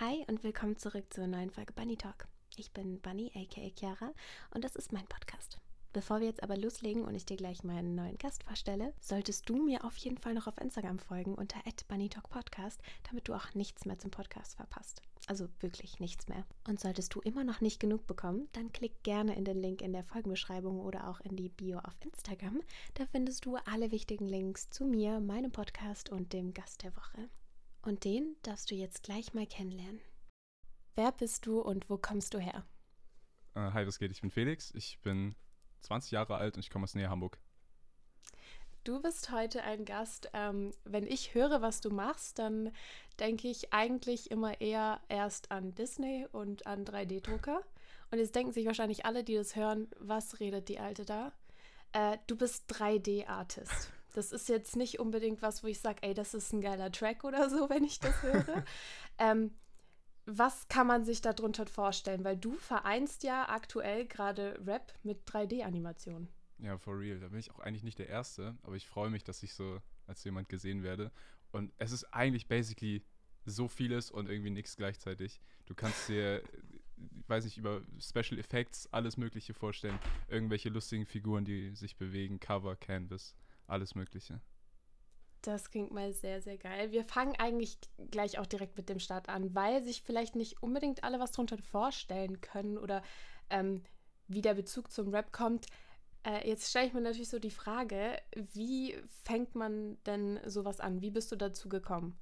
Hi und willkommen zurück zur neuen Folge Bunny Talk. Ich bin Bunny, aka Chiara, und das ist mein Podcast. Bevor wir jetzt aber loslegen und ich dir gleich meinen neuen Gast vorstelle, solltest du mir auf jeden Fall noch auf Instagram folgen unter @bunnytalkpodcast, damit du auch nichts mehr zum Podcast verpasst. Also wirklich nichts mehr. Und solltest du immer noch nicht genug bekommen, dann klick gerne in den Link in der Folgenbeschreibung oder auch in die Bio auf Instagram. Da findest du alle wichtigen Links zu mir, meinem Podcast und dem Gast der Woche. Und den darfst du jetzt gleich mal kennenlernen. Wer bist du und wo kommst du her? Äh, hi, was geht? Ich bin Felix. Ich bin 20 Jahre alt und ich komme aus Nähe Hamburg. Du bist heute ein Gast. Ähm, wenn ich höre, was du machst, dann denke ich eigentlich immer eher erst an Disney und an 3D-Drucker. Und jetzt denken sich wahrscheinlich alle, die das hören, was redet die Alte da? Äh, du bist 3D-Artist. Das ist jetzt nicht unbedingt was, wo ich sage, ey, das ist ein geiler Track oder so, wenn ich das höre. ähm, was kann man sich darunter vorstellen? Weil du vereinst ja aktuell gerade Rap mit 3D-Animationen. Ja, for real. Da bin ich auch eigentlich nicht der Erste, aber ich freue mich, dass ich so als jemand gesehen werde. Und es ist eigentlich basically so vieles und irgendwie nichts gleichzeitig. Du kannst dir, ich weiß nicht, über Special Effects alles Mögliche vorstellen. Irgendwelche lustigen Figuren, die sich bewegen, Cover, Canvas, alles Mögliche. Das klingt mal sehr, sehr geil. Wir fangen eigentlich gleich auch direkt mit dem Start an, weil sich vielleicht nicht unbedingt alle was darunter vorstellen können oder ähm, wie der Bezug zum Rap kommt. Äh, jetzt stelle ich mir natürlich so die Frage, wie fängt man denn sowas an? Wie bist du dazu gekommen?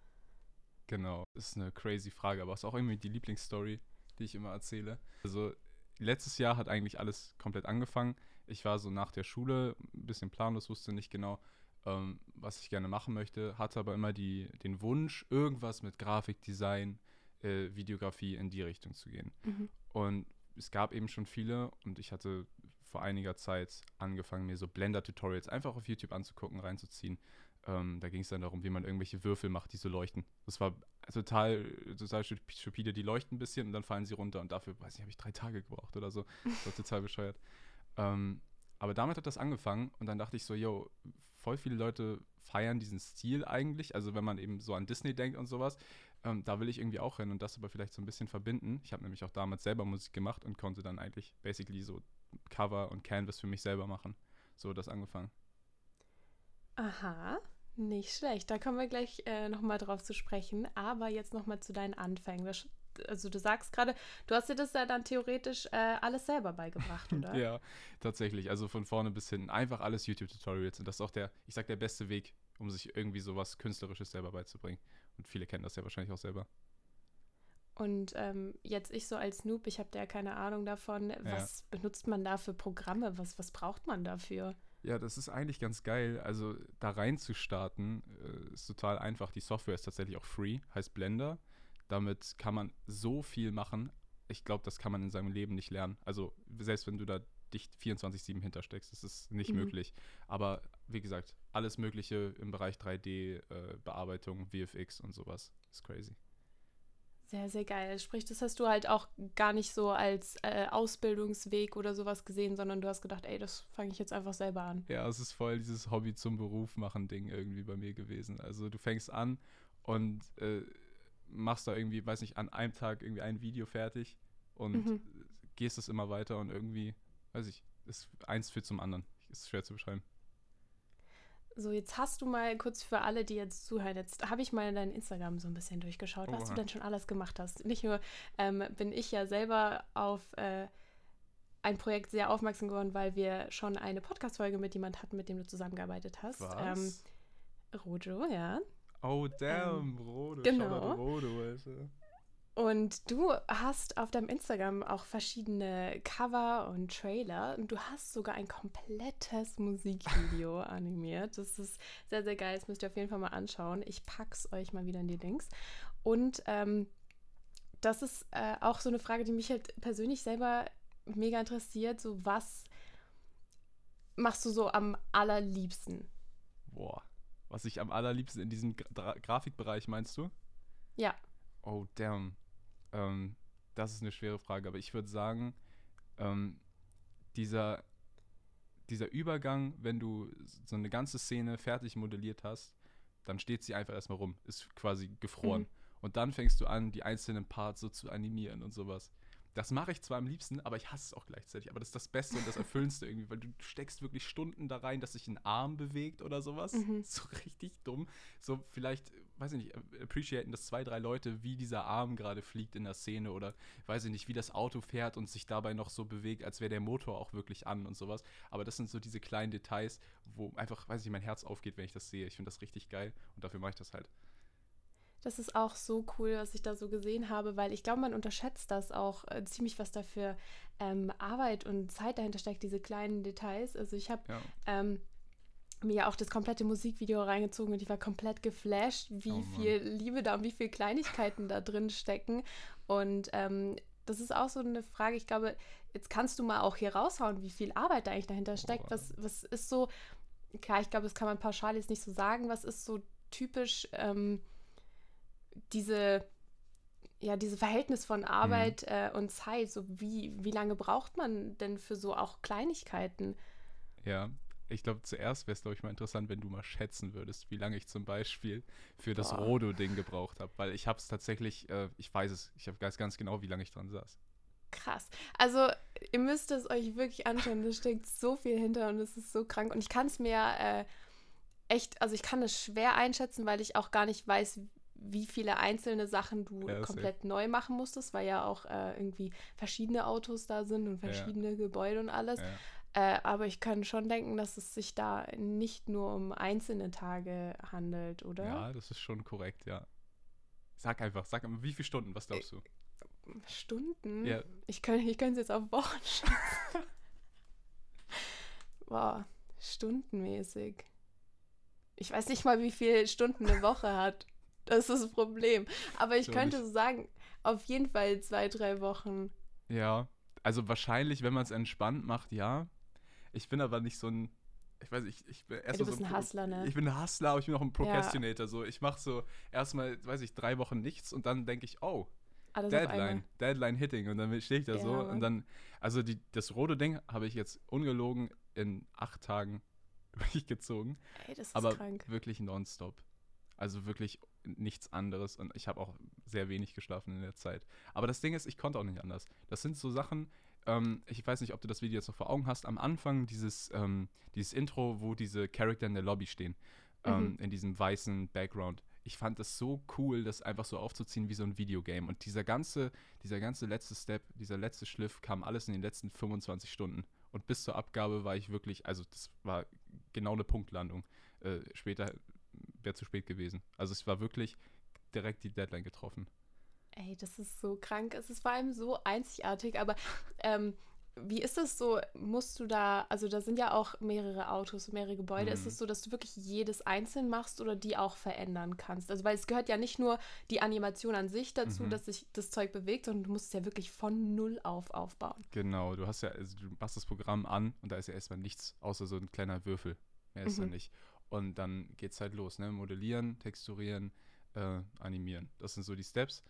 Genau, ist eine crazy Frage, aber ist auch irgendwie die Lieblingsstory, die ich immer erzähle. Also letztes Jahr hat eigentlich alles komplett angefangen. Ich war so nach der Schule ein bisschen planlos, wusste nicht genau, ähm, was ich gerne machen möchte, hatte aber immer die, den Wunsch, irgendwas mit Grafikdesign, äh, Videografie in die Richtung zu gehen. Mhm. Und es gab eben schon viele und ich hatte vor einiger Zeit angefangen, mir so Blender-Tutorials einfach auf YouTube anzugucken, reinzuziehen. Ähm, da ging es dann darum, wie man irgendwelche Würfel macht, die so leuchten. Das war total, total stupide. Die leuchten ein bisschen und dann fallen sie runter und dafür, weiß ich, habe ich drei Tage gebraucht oder so. Das war total bescheuert. Ähm, aber damit hat das angefangen und dann dachte ich so, yo, voll viele Leute feiern diesen Stil eigentlich. Also wenn man eben so an Disney denkt und sowas, ähm, da will ich irgendwie auch hin und das aber vielleicht so ein bisschen verbinden. Ich habe nämlich auch damals selber Musik gemacht und konnte dann eigentlich basically so Cover und Canvas für mich selber machen. So das angefangen. Aha, nicht schlecht. Da kommen wir gleich äh, nochmal drauf zu sprechen. Aber jetzt nochmal zu deinen Anfängen. Das also du sagst gerade, du hast dir das ja dann theoretisch äh, alles selber beigebracht, oder? ja, tatsächlich. Also von vorne bis hinten. Einfach alles YouTube-Tutorials. Und das ist auch der, ich sag, der beste Weg, um sich irgendwie sowas Künstlerisches selber beizubringen. Und viele kennen das ja wahrscheinlich auch selber. Und ähm, jetzt ich so als Noob, ich habe da ja keine Ahnung davon, was ja. benutzt man da für Programme? Was, was braucht man dafür? Ja, das ist eigentlich ganz geil. Also da rein zu starten, äh, ist total einfach. Die Software ist tatsächlich auch free, heißt Blender. Damit kann man so viel machen. Ich glaube, das kann man in seinem Leben nicht lernen. Also selbst wenn du da dich 24-7 hintersteckst, das ist nicht mhm. möglich. Aber wie gesagt, alles Mögliche im Bereich 3D-Bearbeitung, äh, VFX und sowas ist crazy. Sehr, sehr geil. Sprich, das hast du halt auch gar nicht so als äh, Ausbildungsweg oder sowas gesehen, sondern du hast gedacht, ey, das fange ich jetzt einfach selber an. Ja, es ist voll dieses Hobby zum Beruf machen Ding irgendwie bei mir gewesen. Also du fängst an und äh, machst da irgendwie, weiß nicht, an einem Tag irgendwie ein Video fertig und mhm. gehst es immer weiter und irgendwie, weiß ich, ist eins führt zum anderen. Ist schwer zu beschreiben. So, jetzt hast du mal kurz für alle, die jetzt zuhören, jetzt habe ich mal dein Instagram so ein bisschen durchgeschaut, was Oha. du denn schon alles gemacht hast. Nicht nur ähm, bin ich ja selber auf äh, ein Projekt sehr aufmerksam geworden, weil wir schon eine Podcast-Folge mit jemand hatten, mit dem du zusammengearbeitet hast. Was? Ähm, Rojo, ja. Oh, damn, ähm, Rode. Genau. Rode, weißt du. Und du hast auf deinem Instagram auch verschiedene Cover und Trailer und du hast sogar ein komplettes Musikvideo animiert. Das ist sehr, sehr geil. Das müsst ihr auf jeden Fall mal anschauen. Ich pack's euch mal wieder in die Links. Und ähm, das ist äh, auch so eine Frage, die mich halt persönlich selber mega interessiert. So, was machst du so am allerliebsten? Boah was ich am allerliebsten in diesem Gra Grafikbereich meinst du? Ja. Oh, damn. Ähm, das ist eine schwere Frage, aber ich würde sagen, ähm, dieser, dieser Übergang, wenn du so eine ganze Szene fertig modelliert hast, dann steht sie einfach erstmal rum, ist quasi gefroren. Mhm. Und dann fängst du an, die einzelnen Parts so zu animieren und sowas. Das mache ich zwar am liebsten, aber ich hasse es auch gleichzeitig. Aber das ist das Beste und das Erfüllendste irgendwie, weil du steckst wirklich Stunden da rein, dass sich ein Arm bewegt oder sowas. Mhm. So richtig dumm. So vielleicht, weiß ich nicht, appreciaten das zwei, drei Leute, wie dieser Arm gerade fliegt in der Szene oder weiß ich nicht, wie das Auto fährt und sich dabei noch so bewegt, als wäre der Motor auch wirklich an und sowas. Aber das sind so diese kleinen Details, wo einfach, weiß ich, mein Herz aufgeht, wenn ich das sehe. Ich finde das richtig geil und dafür mache ich das halt. Das ist auch so cool, was ich da so gesehen habe, weil ich glaube, man unterschätzt das auch äh, ziemlich, was da für ähm, Arbeit und Zeit dahinter steckt, diese kleinen Details. Also ich habe Ja. ähm, mir auch das komplette Musikvideo reingezogen und ich war komplett geflasht, wie Oh viel Liebe da und wie viel Kleinigkeiten da drin stecken. Und ähm, das ist auch so eine Frage, ich glaube, jetzt kannst du mal auch hier raushauen, wie viel Arbeit da eigentlich dahinter steckt. Boah. Was, was ist so, klar, ich glaube, das kann man pauschal jetzt nicht so sagen, was ist so typisch ähm, diese, ja, dieses Verhältnis von Arbeit äh, und Zeit, so wie, wie lange braucht man denn für so auch Kleinigkeiten? Ja, ich glaube, zuerst wäre es, glaube ich, mal interessant, wenn du mal schätzen würdest, wie lange ich zum Beispiel für das Boah. Rodo-Ding gebraucht habe. Weil ich habe es tatsächlich, äh, ich weiß es, ich hab- weiß ganz genau, wie lange ich dran saß. Krass. Also, ihr müsst es euch wirklich anschauen. Da steckt so viel hinter und es ist so krank. Und ich kann es mir äh, echt, also ich kann es schwer einschätzen, weil ich auch gar nicht weiß, wie viele einzelne Sachen du Ja, komplett neu machen musstest, weil ja auch äh, irgendwie verschiedene Autos da sind und Ja. verschiedene Gebäude und alles. Äh, aber ich kann schon denken, dass es sich da nicht nur um einzelne Tage handelt, oder? ja, das ist schon korrekt, ja. Sag einfach, sag einfach, wie viele Stunden, was glaubst du? Stunden? Ja. Ich könnte es jetzt auf Wochen schätzen. Boah, stundenmäßig. Ich weiß nicht mal, wie viele Stunden eine Woche hat. Das ist das Problem. Aber ich So könnte so sagen, auf jeden Fall zwei, drei Wochen. Ja, also wahrscheinlich, wenn man es entspannt macht, ja. Ich bin aber nicht so ein, ich weiß nicht, ich bin erst du bist so ein Pro- Hustler, ne? Ich bin ein Hustler, aber ich bin auch ein Procrastinator. So, ich mache so erstmal, weiß ich, drei Wochen nichts und dann denke ich, oh, Alles auf Deadline. Deadline hitting und dann stehe ich da Ja, so Mann. und dann, also die, das rote Ding habe ich jetzt ungelogen in acht Tagen durchgezogen, Ey, das ist aber krank. wirklich nonstop. Also wirklich nichts anderes und ich habe auch sehr wenig geschlafen in der Zeit. Aber das Ding ist, ich konnte auch nicht anders. Das sind so Sachen, ähm, ich weiß nicht, ob du das Video jetzt noch vor Augen hast, am Anfang dieses, ähm, dieses Intro, wo diese Charakter in der Lobby stehen, ähm, in diesem weißen Background. Ich fand das so cool, das einfach so aufzuziehen wie so ein Videogame. Und dieser ganze, dieser ganze letzte Step, dieser letzte Schliff kam alles in den letzten 25 Stunden. Und bis zur Abgabe war ich wirklich, also das war genau eine Punktlandung. Äh, später wäre zu spät gewesen. Also es war wirklich direkt die Deadline getroffen. Ey, das ist so krank. Es ist vor allem so einzigartig, aber ähm, wie ist das so? Musst du da, also da sind ja auch mehrere Autos, mehrere Gebäude. Ist Mhm. es so, dass du wirklich jedes einzeln machst oder die auch verändern kannst? Also, weil es gehört ja nicht nur die Animation an sich dazu, Mhm. dass sich das Zeug bewegt, sondern du musst es ja wirklich von null auf aufbauen. Genau, du hast ja, also du machst das Programm an und da ist ja erstmal nichts, außer so ein kleiner Würfel. Mehr ist da Mhm. nicht. Und dann geht's halt los, ne? Modellieren, texturieren, äh, animieren. Das sind so die Steps.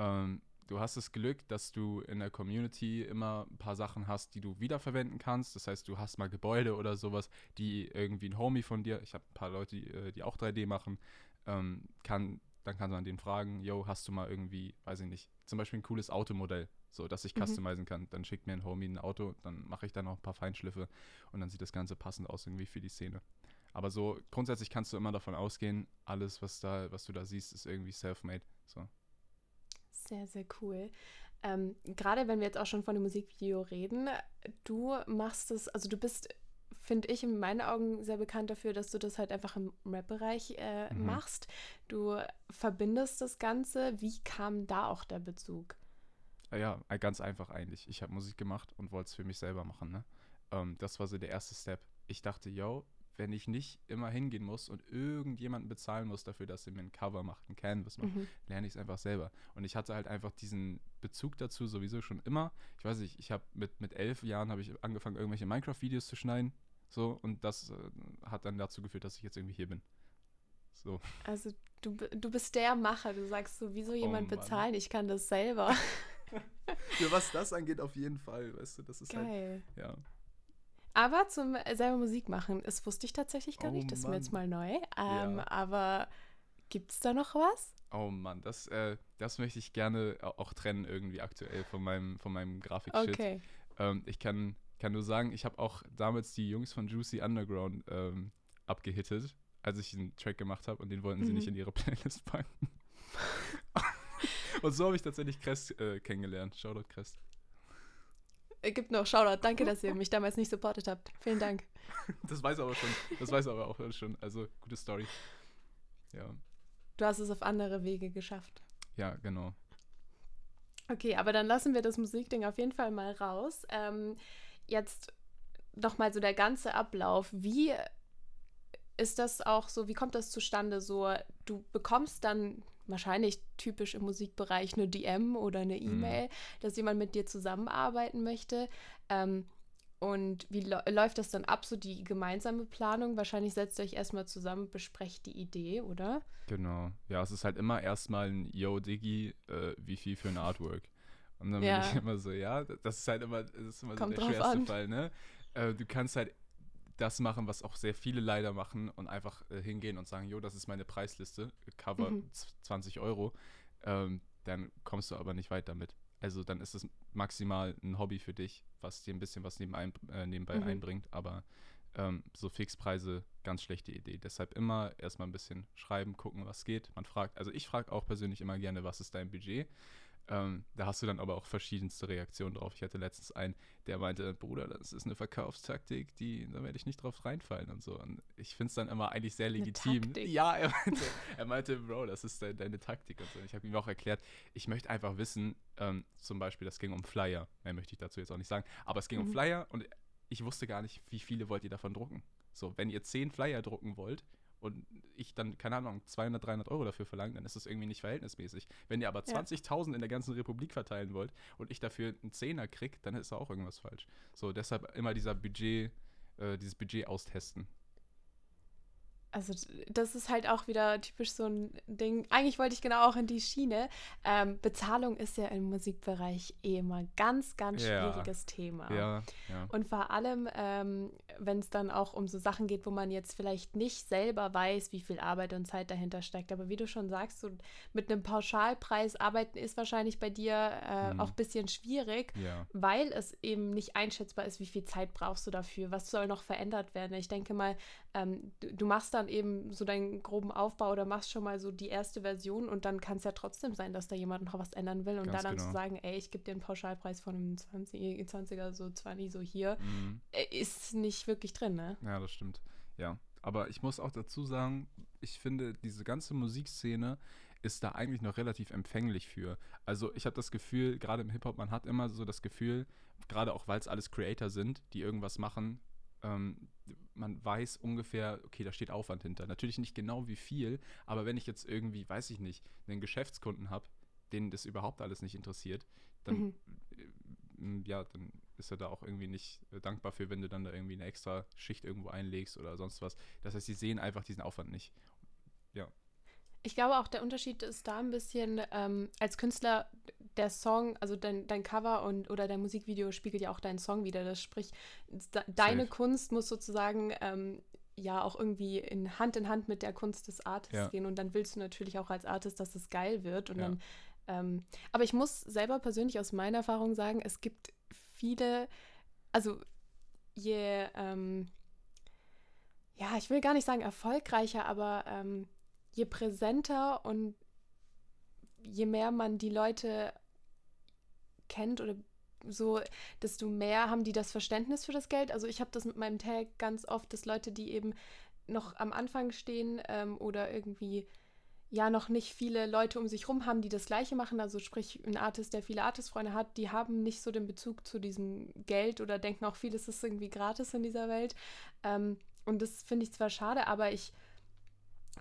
Ähm, du hast das Glück, dass du in der Community immer ein paar Sachen hast, die du wiederverwenden kannst. Das heißt, du hast mal Gebäude oder sowas, die irgendwie ein Homie von dir, ich habe ein paar Leute, die, äh, die auch 3D machen, ähm, kann, dann kann man den fragen, yo, hast du mal irgendwie, weiß ich nicht, zum Beispiel ein cooles Automodell, so dass ich Mhm. customizen kann. Dann schickt mir ein Homie ein Auto, dann mache ich da noch ein paar Feinschliffe und dann sieht das Ganze passend aus irgendwie für die Szene. Aber so grundsätzlich kannst du immer davon ausgehen, alles, was da, was du da siehst, ist irgendwie self-made. So. Sehr, sehr cool. Ähm, Gerade wenn wir jetzt auch schon von dem Musikvideo reden, du machst es, also du bist, finde ich, in meinen Augen sehr bekannt dafür, dass du das halt einfach im Rap-Bereich äh, Mhm. machst. Du verbindest das Ganze. Wie kam da auch der Bezug? Ah Ja, äh, ganz einfach eigentlich. Ich habe Musik gemacht und wollte es für mich selber machen. Ne? Ähm, das war so der erste Step. Ich dachte, yo, wenn ich nicht immer hingehen muss und irgendjemanden bezahlen muss dafür, dass er mir ein Cover macht, ein Canvas macht, Mhm. lerne ich es einfach selber. Und ich hatte halt einfach diesen Bezug dazu sowieso schon immer. Ich weiß nicht, ich habe mit, mit elf Jahren habe ich angefangen, irgendwelche Minecraft-Videos zu schneiden. So, und das äh, hat dann dazu geführt, dass ich jetzt irgendwie hier bin. So. Also du, du bist der Macher. Du sagst so, wieso jemand Oh bezahlen? Ich kann das selber. Ja, was das angeht, auf jeden Fall, weißt du, das ist Geil. ja. Aber zum äh, selber Musik machen, das wusste ich tatsächlich gar Oh nicht. Das ist mir jetzt mal neu. Ähm, Ja. Aber gibt es da noch was? Oh Mann, das, äh, das möchte ich gerne auch trennen irgendwie aktuell von meinem, von meinem Grafik-Shit. Okay. Ähm, ich kann, kann nur sagen, ich habe auch damals die Jungs von Juicy Underground ähm, abgehittet, als ich einen Track gemacht habe und den wollten sie Mhm. nicht in ihre Playlist packen. und so habe ich tatsächlich Crest äh, kennengelernt. Shoutout Crest. Äh, Gibt noch Shoutout. Danke, dass ihr mich damals nicht supportet habt. Vielen Dank. Das weiß er aber schon. Das weiß er aber auch schon. Also, gute Story. Ja, Du hast es auf andere Wege geschafft. ja, genau. Okay, aber dann lassen wir das Musikding auf jeden Fall mal raus. Ähm, jetzt nochmal so der ganze Ablauf. Wie ist das auch so, wie kommt das zustande? So, du bekommst dann wahrscheinlich typisch im Musikbereich eine DM oder eine E-Mail, dass jemand mit dir zusammenarbeiten möchte. Ähm, und wie läuft das dann ab, so die gemeinsame Planung? Wahrscheinlich setzt ihr euch erstmal zusammen, besprecht die Idee, oder? Genau. Ja, es ist halt immer erstmal ein Yo, Diggi, äh, wie viel für ein Artwork? Und dann Ja. bin ich immer so, ja, das ist halt immer, das ist immer so der schwerste an. Fall, ne? Äh, du kannst halt das machen, was auch sehr viele leider machen und einfach äh, hingehen und sagen, jo, das ist meine Preisliste, Cover Mhm. z- 20 Euro, ähm, dann kommst du aber nicht weit damit. Also dann ist es maximal ein Hobby für dich, was dir ein bisschen was nebenein, äh, nebenbei Mhm. einbringt, aber ähm, so Fixpreise, ganz schlechte Idee. Deshalb immer erstmal ein bisschen schreiben, gucken, was geht. Man fragt, also ich frage auch persönlich immer gerne, was ist dein Budget? Ähm, da hast du dann aber auch verschiedenste Reaktionen drauf. Ich hatte letztens einen, der meinte, Bruder, das ist eine Verkaufstaktik, die, da werde ich nicht drauf reinfallen und so. Und ich finde es dann immer eigentlich sehr legitim. Ja, er meinte, er meinte, Bro, das ist de deine Taktik und so. Und ich habe ihm auch erklärt, ich möchte einfach wissen, ähm, zum Beispiel, das ging um Flyer. Mehr möchte ich dazu jetzt auch nicht sagen. Aber es ging um Mhm. Flyer und ich wusste gar nicht, wie viele wollt ihr davon drucken. So, wenn ihr zehn Flyer drucken wollt und ich dann, keine Ahnung, 200, 300 Euro dafür verlange, dann ist das irgendwie nicht verhältnismäßig. Wenn ihr aber Ja. 20.000 in der ganzen Republik verteilen wollt und ich dafür einen Zehner krieg, dann ist da auch irgendwas falsch. So, deshalb immer dieser Budget, äh, dieses Budget austesten. Also das ist halt auch wieder typisch so ein Ding. Eigentlich wollte ich genau auch in die Schiene. Ähm, Bezahlung ist ja im Musikbereich eh immer ganz, ganz Ja. schwieriges Thema. Ja, ja. Und vor allem, ähm, wenn es dann auch um so Sachen geht, wo man jetzt vielleicht nicht selber weiß, wie viel Arbeit und Zeit dahinter steckt. Aber wie du schon sagst, so mit einem Pauschalpreis arbeiten ist wahrscheinlich bei dir äh, Mhm. auch ein bisschen schwierig, Ja, weil es eben nicht einschätzbar ist, wie viel Zeit brauchst du dafür, was soll noch verändert werden. Ich denke mal, ähm, du, du machst dann eben so deinen groben Aufbau oder machst schon mal so die erste Version und dann kann es ja trotzdem sein, dass da jemand noch was ändern will und Ganz da dann zu genau. sagen, ey, ich gebe dir einen Pauschalpreis von einem 20, 20er, so zwar nie so hier, mhm. äh, ist nicht wirklich drin, ne? ja, das stimmt. Ja, aber ich muss auch dazu sagen, ich finde, diese ganze Musikszene ist da eigentlich noch relativ empfänglich für. Also ich habe das Gefühl, gerade im Hip-Hop, man hat immer so das Gefühl, gerade auch weil es alles Creator sind, die irgendwas machen, ähm, man weiß ungefähr, okay, da steht Aufwand hinter. Natürlich nicht genau wie viel, aber wenn ich jetzt irgendwie, weiß ich nicht, einen Geschäftskunden habe, den das überhaupt alles nicht interessiert, dann, Mhm. äh, ja, dann ist er da auch irgendwie nicht äh, dankbar für, wenn du dann da irgendwie eine extra Schicht irgendwo einlegst oder sonst was. Das heißt, sie sehen einfach diesen Aufwand nicht. Ich glaube auch, der Unterschied ist da ein bisschen, ähm, als Künstler, der Song, also dein, dein Cover und oder dein Musikvideo spiegelt ja auch deinen Song wieder. Das sprich, de deine Safe. Kunst muss sozusagen ähm, ja auch irgendwie in Hand in Hand mit der Kunst des Artists Ja. gehen. Und dann willst du natürlich auch als Artist, dass es geil wird. Und Ja. dann, ähm, aber ich muss selber persönlich aus meiner Erfahrung sagen, es gibt viele, also je, ähm, ja, ich will gar nicht sagen erfolgreicher, aber ähm, je präsenter und je mehr man die Leute kennt oder so, desto mehr haben die das Verständnis für das Geld. Also ich habe das mit meinem Tag ganz oft, dass Leute, die eben noch am Anfang stehen ähm, oder irgendwie ja noch nicht viele Leute um sich rum haben, die das Gleiche machen. Also sprich, ein Artist, der viele Artistfreunde hat, die haben nicht so den Bezug zu diesem Geld oder denken auch vieles ist irgendwie gratis in dieser Welt. Ähm, und das finde ich zwar schade, aber ich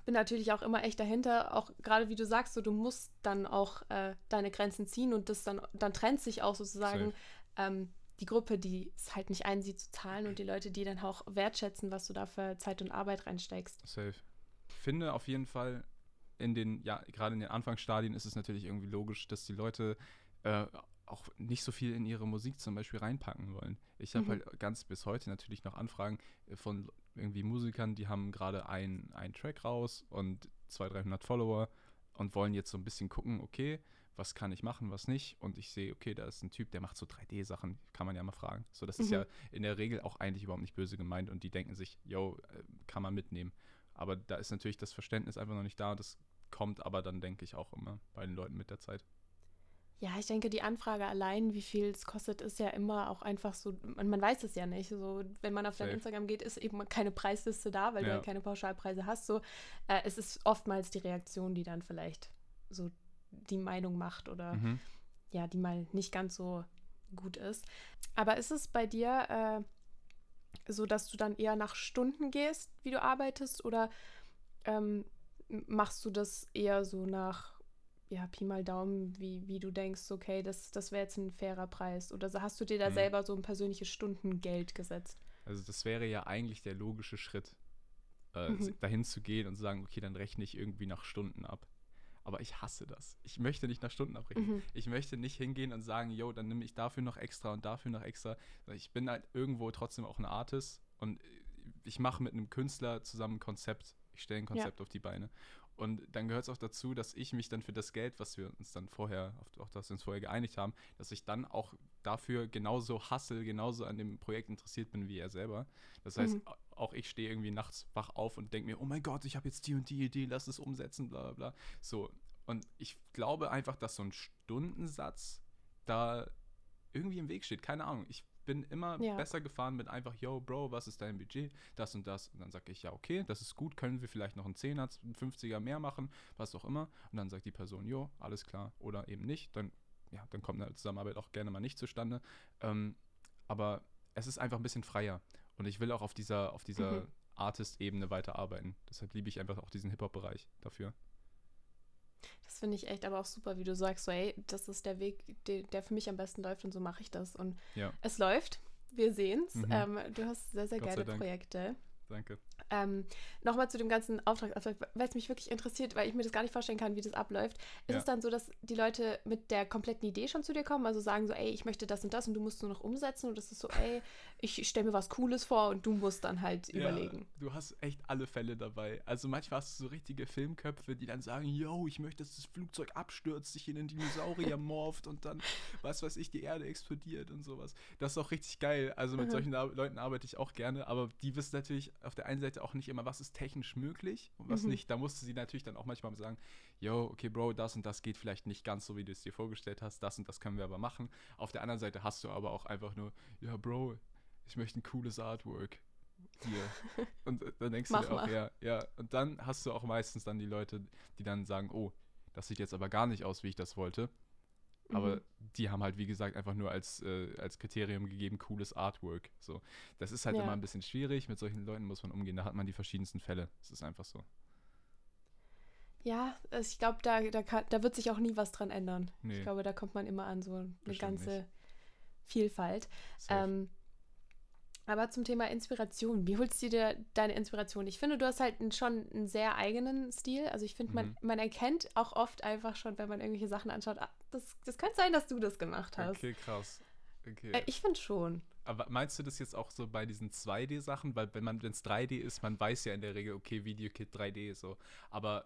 bin natürlich auch immer echt dahinter, auch gerade wie du sagst, so du musst dann auch äh, deine Grenzen ziehen und das dann, dann trennt sich auch sozusagen ähm, die Gruppe, die es halt nicht einsieht zu zahlen und die Leute, die dann auch wertschätzen, was du da für Zeit und Arbeit reinsteckst. Safe. Ich finde auf jeden Fall, in den, ja, gerade in den Anfangsstadien ist es natürlich irgendwie logisch, dass die Leute äh, auch nicht so viel in ihre Musik zum Beispiel reinpacken wollen. Ich habe Mhm. halt ganz bis heute natürlich noch Anfragen äh, von irgendwie Musikern, die haben gerade einen Track raus und 200, 300 Follower und wollen jetzt so ein bisschen gucken, okay, was kann ich machen, was nicht. Und ich sehe, okay, da ist ein Typ, der macht so 3D-Sachen, kann man ja mal fragen. So, das ist Mhm. ja in der Regel auch eigentlich überhaupt nicht böse gemeint und die denken sich, yo, äh, kann man mitnehmen. Aber da ist natürlich das Verständnis einfach noch nicht da das kommt aber dann, denke ich, auch immer bei den Leuten mit der Zeit. Ja, ich denke, die Anfrage allein, wie viel es kostet, ist ja immer auch einfach so, man, man weiß es ja nicht. So, wenn man auf dein. Instagram geht, ist eben keine Preisliste da, weil du Ja. ja keine Pauschalpreise hast. So, äh, es ist oftmals die Reaktion, die dann vielleicht so die Meinung macht oder Mhm. ja, die mal nicht ganz so gut ist. Aber ist es bei dir äh, so, dass du dann eher nach Stunden gehst, wie du arbeitest, oder ähm, machst du das eher so nach, ja, Pi mal Daumen, wie, wie du denkst, okay, das, das wäre jetzt ein fairer Preis? Oder hast du dir da Mhm. selber so ein persönliches Stundengeld gesetzt? Also das wäre ja eigentlich der logische Schritt, äh, Mhm. dahin zu gehen und zu sagen, okay, dann rechne ich irgendwie nach Stunden ab. Aber ich hasse das. Ich möchte nicht nach Stunden abrechnen. Mhm. Ich möchte nicht hingehen und sagen, yo, dann nehme ich dafür noch extra und dafür noch extra. Ich bin halt irgendwo trotzdem auch ein Artist und ich mache mit einem Künstler zusammen ein Konzept. Ich stelle ein Konzept auf die Beine. Und dann gehört es auch dazu, dass ich mich dann für das Geld, was wir uns dann vorher, auf, auf das wir uns vorher geeinigt haben, dass ich dann auch dafür genauso hustle, genauso an dem Projekt interessiert bin wie er selber. Das heißt, Mhm. au- auch ich stehe irgendwie nachts wach auf und denke mir, oh mein Gott, ich habe jetzt die und die Idee, lass es umsetzen, bla bla bla. So, und ich glaube einfach, dass so ein Stundensatz da irgendwie im Weg steht. Keine Ahnung. Ich bin immer Ja. besser gefahren mit einfach, yo, Bro, was ist dein Budget? Das und das. Und dann sage ich, ja, okay, das ist gut. Können wir vielleicht noch einen 10er, einen 50er mehr machen? Was auch immer. Und dann sagt die Person, jo, alles klar. Oder eben nicht. Dann, ja, dann kommt eine Zusammenarbeit auch gerne mal nicht zustande. Ähm, aber es ist einfach ein bisschen freier. Und ich will auch auf dieser, auf dieser Mhm. Artist-Ebene weiterarbeiten. Deshalb liebe ich einfach auch diesen Hip-Hop-Bereich dafür. Das finde ich echt aber auch super, wie du sagst, so, ey, das ist der Weg, der, der für mich am besten läuft und so mache ich das. Und Ja. es läuft. Wir sehen es. Mhm. Ähm, du hast sehr, sehr Gott geile. Projekte. Danke. Ähm, Nochmal zu dem ganzen Auftrag, weil es mich wirklich interessiert, weil ich mir das gar nicht vorstellen kann, wie das abläuft. Ist Ja. es dann so, dass die Leute mit der kompletten Idee schon zu dir kommen, also sagen so, ey, ich möchte das und das und du musst nur noch umsetzen oder ist es so, ey, ich stelle mir was Cooles vor und du musst dann halt überlegen. Ja, du hast echt alle Fälle dabei. Also manchmal hast du so richtige Filmköpfe, die dann sagen, yo, ich möchte, dass das Flugzeug abstürzt, sich in einen Dinosaurier morpht und dann, was weiß ich, die Erde explodiert und sowas. Das ist auch richtig geil. Also mit Mhm. solchen Leuten arbeite ich auch gerne, aber die wissen natürlich auf der einen Seite auch nicht immer, was ist technisch möglich und was Mhm. nicht. Da musste sie natürlich dann auch manchmal sagen, yo, okay, Bro, das und das geht vielleicht nicht ganz so, wie du es dir vorgestellt hast, das und das können wir aber machen. Auf der anderen Seite hast du aber auch einfach nur, ja, Bro, ich möchte ein cooles Artwork. Hier. Und äh, dann denkst Mach du dir auch, ja, ja. Und dann hast du auch meistens dann die Leute, die dann sagen, oh, das sieht jetzt aber gar nicht aus, wie ich das wollte. Aber Mhm. die haben halt, wie gesagt, einfach nur als, äh, als Kriterium gegeben, cooles Artwork. So. Das ist halt Ja. immer ein bisschen schwierig. Mit solchen Leuten muss man umgehen. Da hat man die verschiedensten Fälle. Es ist einfach so. Ja, also ich glaube, da, da, kann, da wird sich auch nie was dran ändern. Nee. Ich glaube, da kommt man immer an so eine Bestimmt ganze nicht. Vielfalt. Ähm, aber zum Thema Inspiration, wie holst du dir deine Inspiration? Ich finde, du hast halt einen- schon einen sehr eigenen Stil. Also ich finde, man, Mhm. man erkennt auch oft einfach schon, wenn man irgendwelche Sachen anschaut, ah, das, das könnte sein, dass du das gemacht hast. okay, krass. Okay. Äh, ich finde schon. Aber meinst du das jetzt auch so bei diesen 2D-Sachen? Weil wenn man wenn es 3D ist, man weiß ja in der Regel, okay, Videokit 3D so. Aber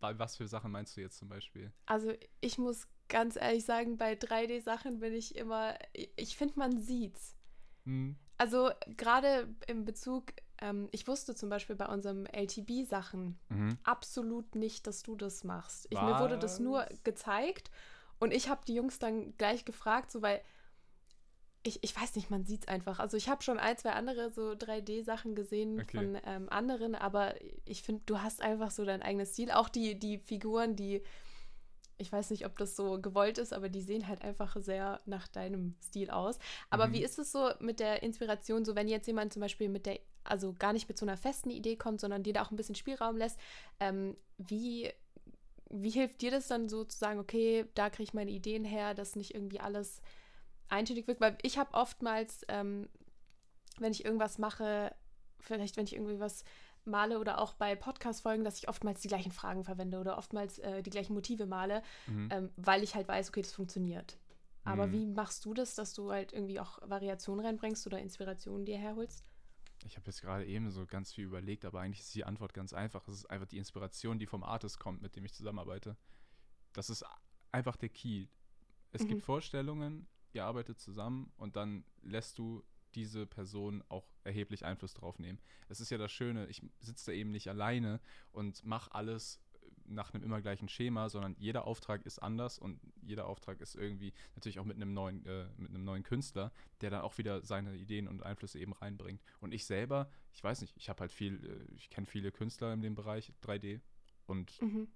bei was für Sachen meinst du jetzt zum Beispiel? Also ich muss ganz ehrlich sagen, bei 3D-Sachen bin ich immer, ich, finde, man sieht's. Hm, Also gerade im Bezug, ähm, ich wusste zum Beispiel bei unserem LTB-Sachen Mhm. absolut nicht, dass du das machst. Ich, mir wurde das nur gezeigt und ich habe die Jungs dann gleich gefragt, so weil ich, ich weiß nicht, man sieht es einfach. Also ich habe schon ein, zwei andere so 3D-Sachen gesehen Okay. von ähm, anderen, aber ich finde, du hast einfach so dein eigenes Stil. Auch die, die Figuren, die, ich weiß nicht, ob das so gewollt ist, aber die sehen halt einfach sehr nach deinem Stil aus. Aber Mhm. wie ist es so mit der Inspiration, so wenn jetzt jemand zum Beispiel mit der, also gar nicht mit so einer festen Idee kommt, sondern dir da auch ein bisschen Spielraum lässt, ähm, wie, wie hilft dir das dann so zu sagen, okay, da kriege ich meine Ideen her, dass nicht irgendwie alles eintönig wirkt? Weil ich habe oftmals, ähm, wenn ich irgendwas mache, vielleicht wenn ich irgendwie was male oder auch bei Podcast-Folgen, dass ich oftmals die gleichen Fragen verwende oder oftmals äh, die gleichen Motive male, Mhm. ähm, weil ich halt weiß, okay, das funktioniert. Aber Mhm. wie machst du das, dass du halt irgendwie auch Variationen reinbringst oder Inspirationen dir herholst? Ich habe jetzt gerade eben so ganz viel überlegt, aber eigentlich ist die Antwort ganz einfach. Es ist einfach die Inspiration, die vom Artist kommt, mit dem ich zusammenarbeite. Das ist einfach der Key. Es Mhm. gibt Vorstellungen, ihr arbeitet zusammen und dann lässt du diese Person auch erheblich Einfluss drauf nehmen. Es ist ja das Schöne, ich sitze da eben nicht alleine und mache alles nach einem immer gleichen Schema, sondern jeder Auftrag ist anders und jeder Auftrag ist irgendwie natürlich auch mit einem neuen, äh, mit einem neuen Künstler, der dann auch wieder seine Ideen und Einflüsse eben reinbringt. Und ich selber, ich weiß nicht, ich habe halt viel, äh, ich kenne viele Künstler in dem Bereich 3D und Mhm.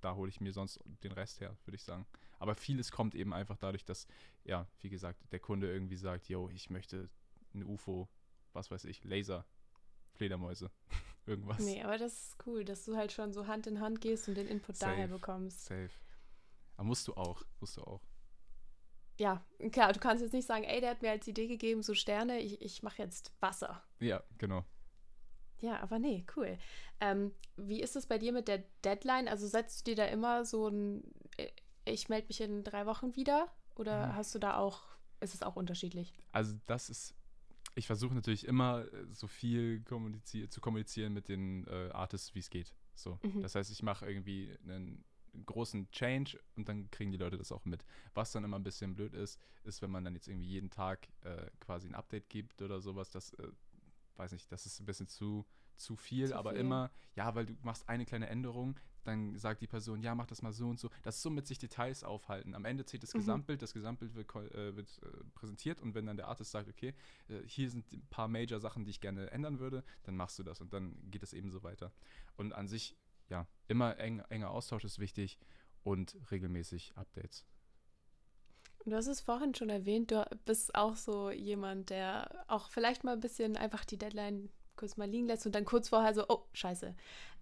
da hole ich mir sonst den Rest her, würde ich sagen. Aber vieles kommt eben einfach dadurch, dass, ja, wie gesagt, der Kunde irgendwie sagt, yo, ich möchte ein UFO, was weiß ich, Laser, Fledermäuse, irgendwas. Nee, aber das ist cool, dass du halt schon so Hand in Hand gehst und den Input daher Safe. bekommst. Safe. Aber musst du auch, musst du auch. Ja, klar, du kannst jetzt nicht sagen, ey, der hat mir als Idee gegeben, so Sterne, ich, ich mache jetzt Wasser. Ja, genau. Ja, aber nee, cool. Ähm, wie ist es bei dir mit der Deadline? Also setzt du dir da immer so ein, äh, ich melde mich in drei Wochen wieder? Oder Mhm. hast du da auch, ist es auch unterschiedlich? Also das ist, ich versuche natürlich immer äh, so viel kommunizier zu kommunizieren mit den äh, Artists, wie es geht. So. Mhm. Das heißt, ich mache irgendwie einen großen Change und dann kriegen die Leute das auch mit. Was dann immer ein bisschen blöd ist, ist, wenn man dann jetzt irgendwie jeden Tag äh, quasi ein Update gibt oder sowas, das äh, weiß nicht, das ist ein bisschen zu, zu viel, Zu aber viel. immer, ja, weil du machst eine kleine Änderung, dann sagt die Person, ja, mach das mal so und so. Das ist so mit sich Details aufhalten. Am Ende zählt das Mhm. Gesamtbild, das Gesamtbild wird, äh, wird äh, präsentiert und wenn dann der Artist sagt, okay, äh, hier sind ein paar Major-Sachen, die ich gerne ändern würde, dann machst du das und dann geht es eben so weiter. Und an sich, ja, immer eng, enger Austausch ist wichtig und regelmäßig Updates. Du hast es vorhin schon erwähnt, du bist auch so jemand, der auch vielleicht mal ein bisschen einfach die Deadline kurz mal liegen lässt und dann kurz vorher so, oh, scheiße.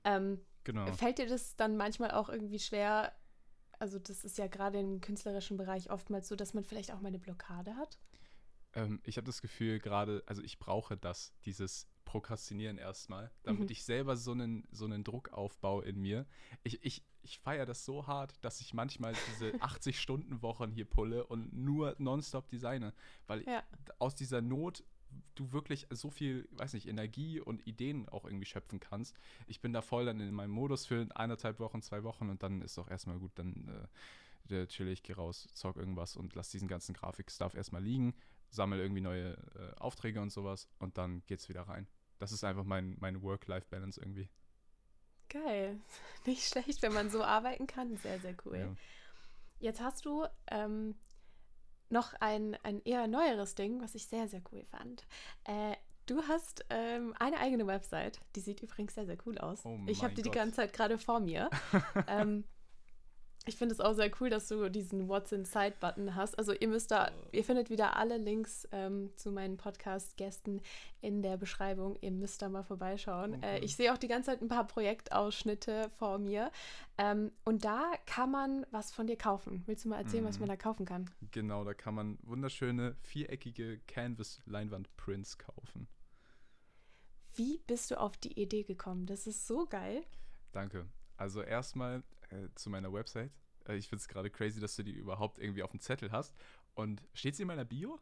Ähm, Genau. Fällt dir das dann manchmal auch irgendwie schwer? Also, das ist ja gerade im künstlerischen Bereich oftmals so, dass man vielleicht auch mal eine Blockade hat. Ähm, ich habe das Gefühl, gerade, also ich brauche das, dieses Prokrastinieren erstmal, damit Mhm. ich selber so einen, so einen Druck aufbaue in mir. Ich, ich, ich feiere das so hart, dass ich manchmal diese 80-Stunden-Wochen hier pulle und nur nonstop designe, weil Ja. aus dieser Not du wirklich so viel, weiß nicht, Energie und Ideen auch irgendwie schöpfen kannst. Ich bin da voll dann in meinem Modus für eineinhalb Wochen, zwei Wochen und dann ist auch erstmal gut, dann äh, chill ich, geh raus, zock irgendwas und lass diesen ganzen Grafik-Stuff erstmal liegen, sammle irgendwie neue äh, Aufträge und sowas und dann geht's wieder rein. Das ist einfach mein, meine Work-Life-Balance irgendwie. Geil. Nicht schlecht, wenn man so arbeiten kann. Sehr, sehr cool. Ja. Jetzt hast du ähm, noch ein, ein eher neueres Ding, was ich sehr, sehr cool fand. Äh, du hast ähm, eine eigene Website. Die sieht übrigens sehr, sehr cool aus. Oh ich habe die die ganze Zeit gerade vor mir. ähm, ich finde es auch sehr cool, dass du diesen What's Inside-Button hast. Also ihr müsst da, ihr findet wieder alle Links ähm, zu meinen Podcast-Gästen in der Beschreibung. Ihr müsst da mal vorbeischauen. Oh, äh, ich sehe auch die ganze Zeit ein paar Projektausschnitte vor mir. Ähm, und da kann man was von dir kaufen. Willst du mal erzählen, was Mhm. man da kaufen kann? Genau, da kann man wunderschöne viereckige Canvas-Leinwand-Prints kaufen. Wie bist du auf die Idee gekommen? Das ist so geil. Danke. Also erstmal äh, zu meiner Website. Äh, ich finde es gerade crazy, dass du die überhaupt irgendwie auf dem Zettel hast. Und steht sie in meiner Bio?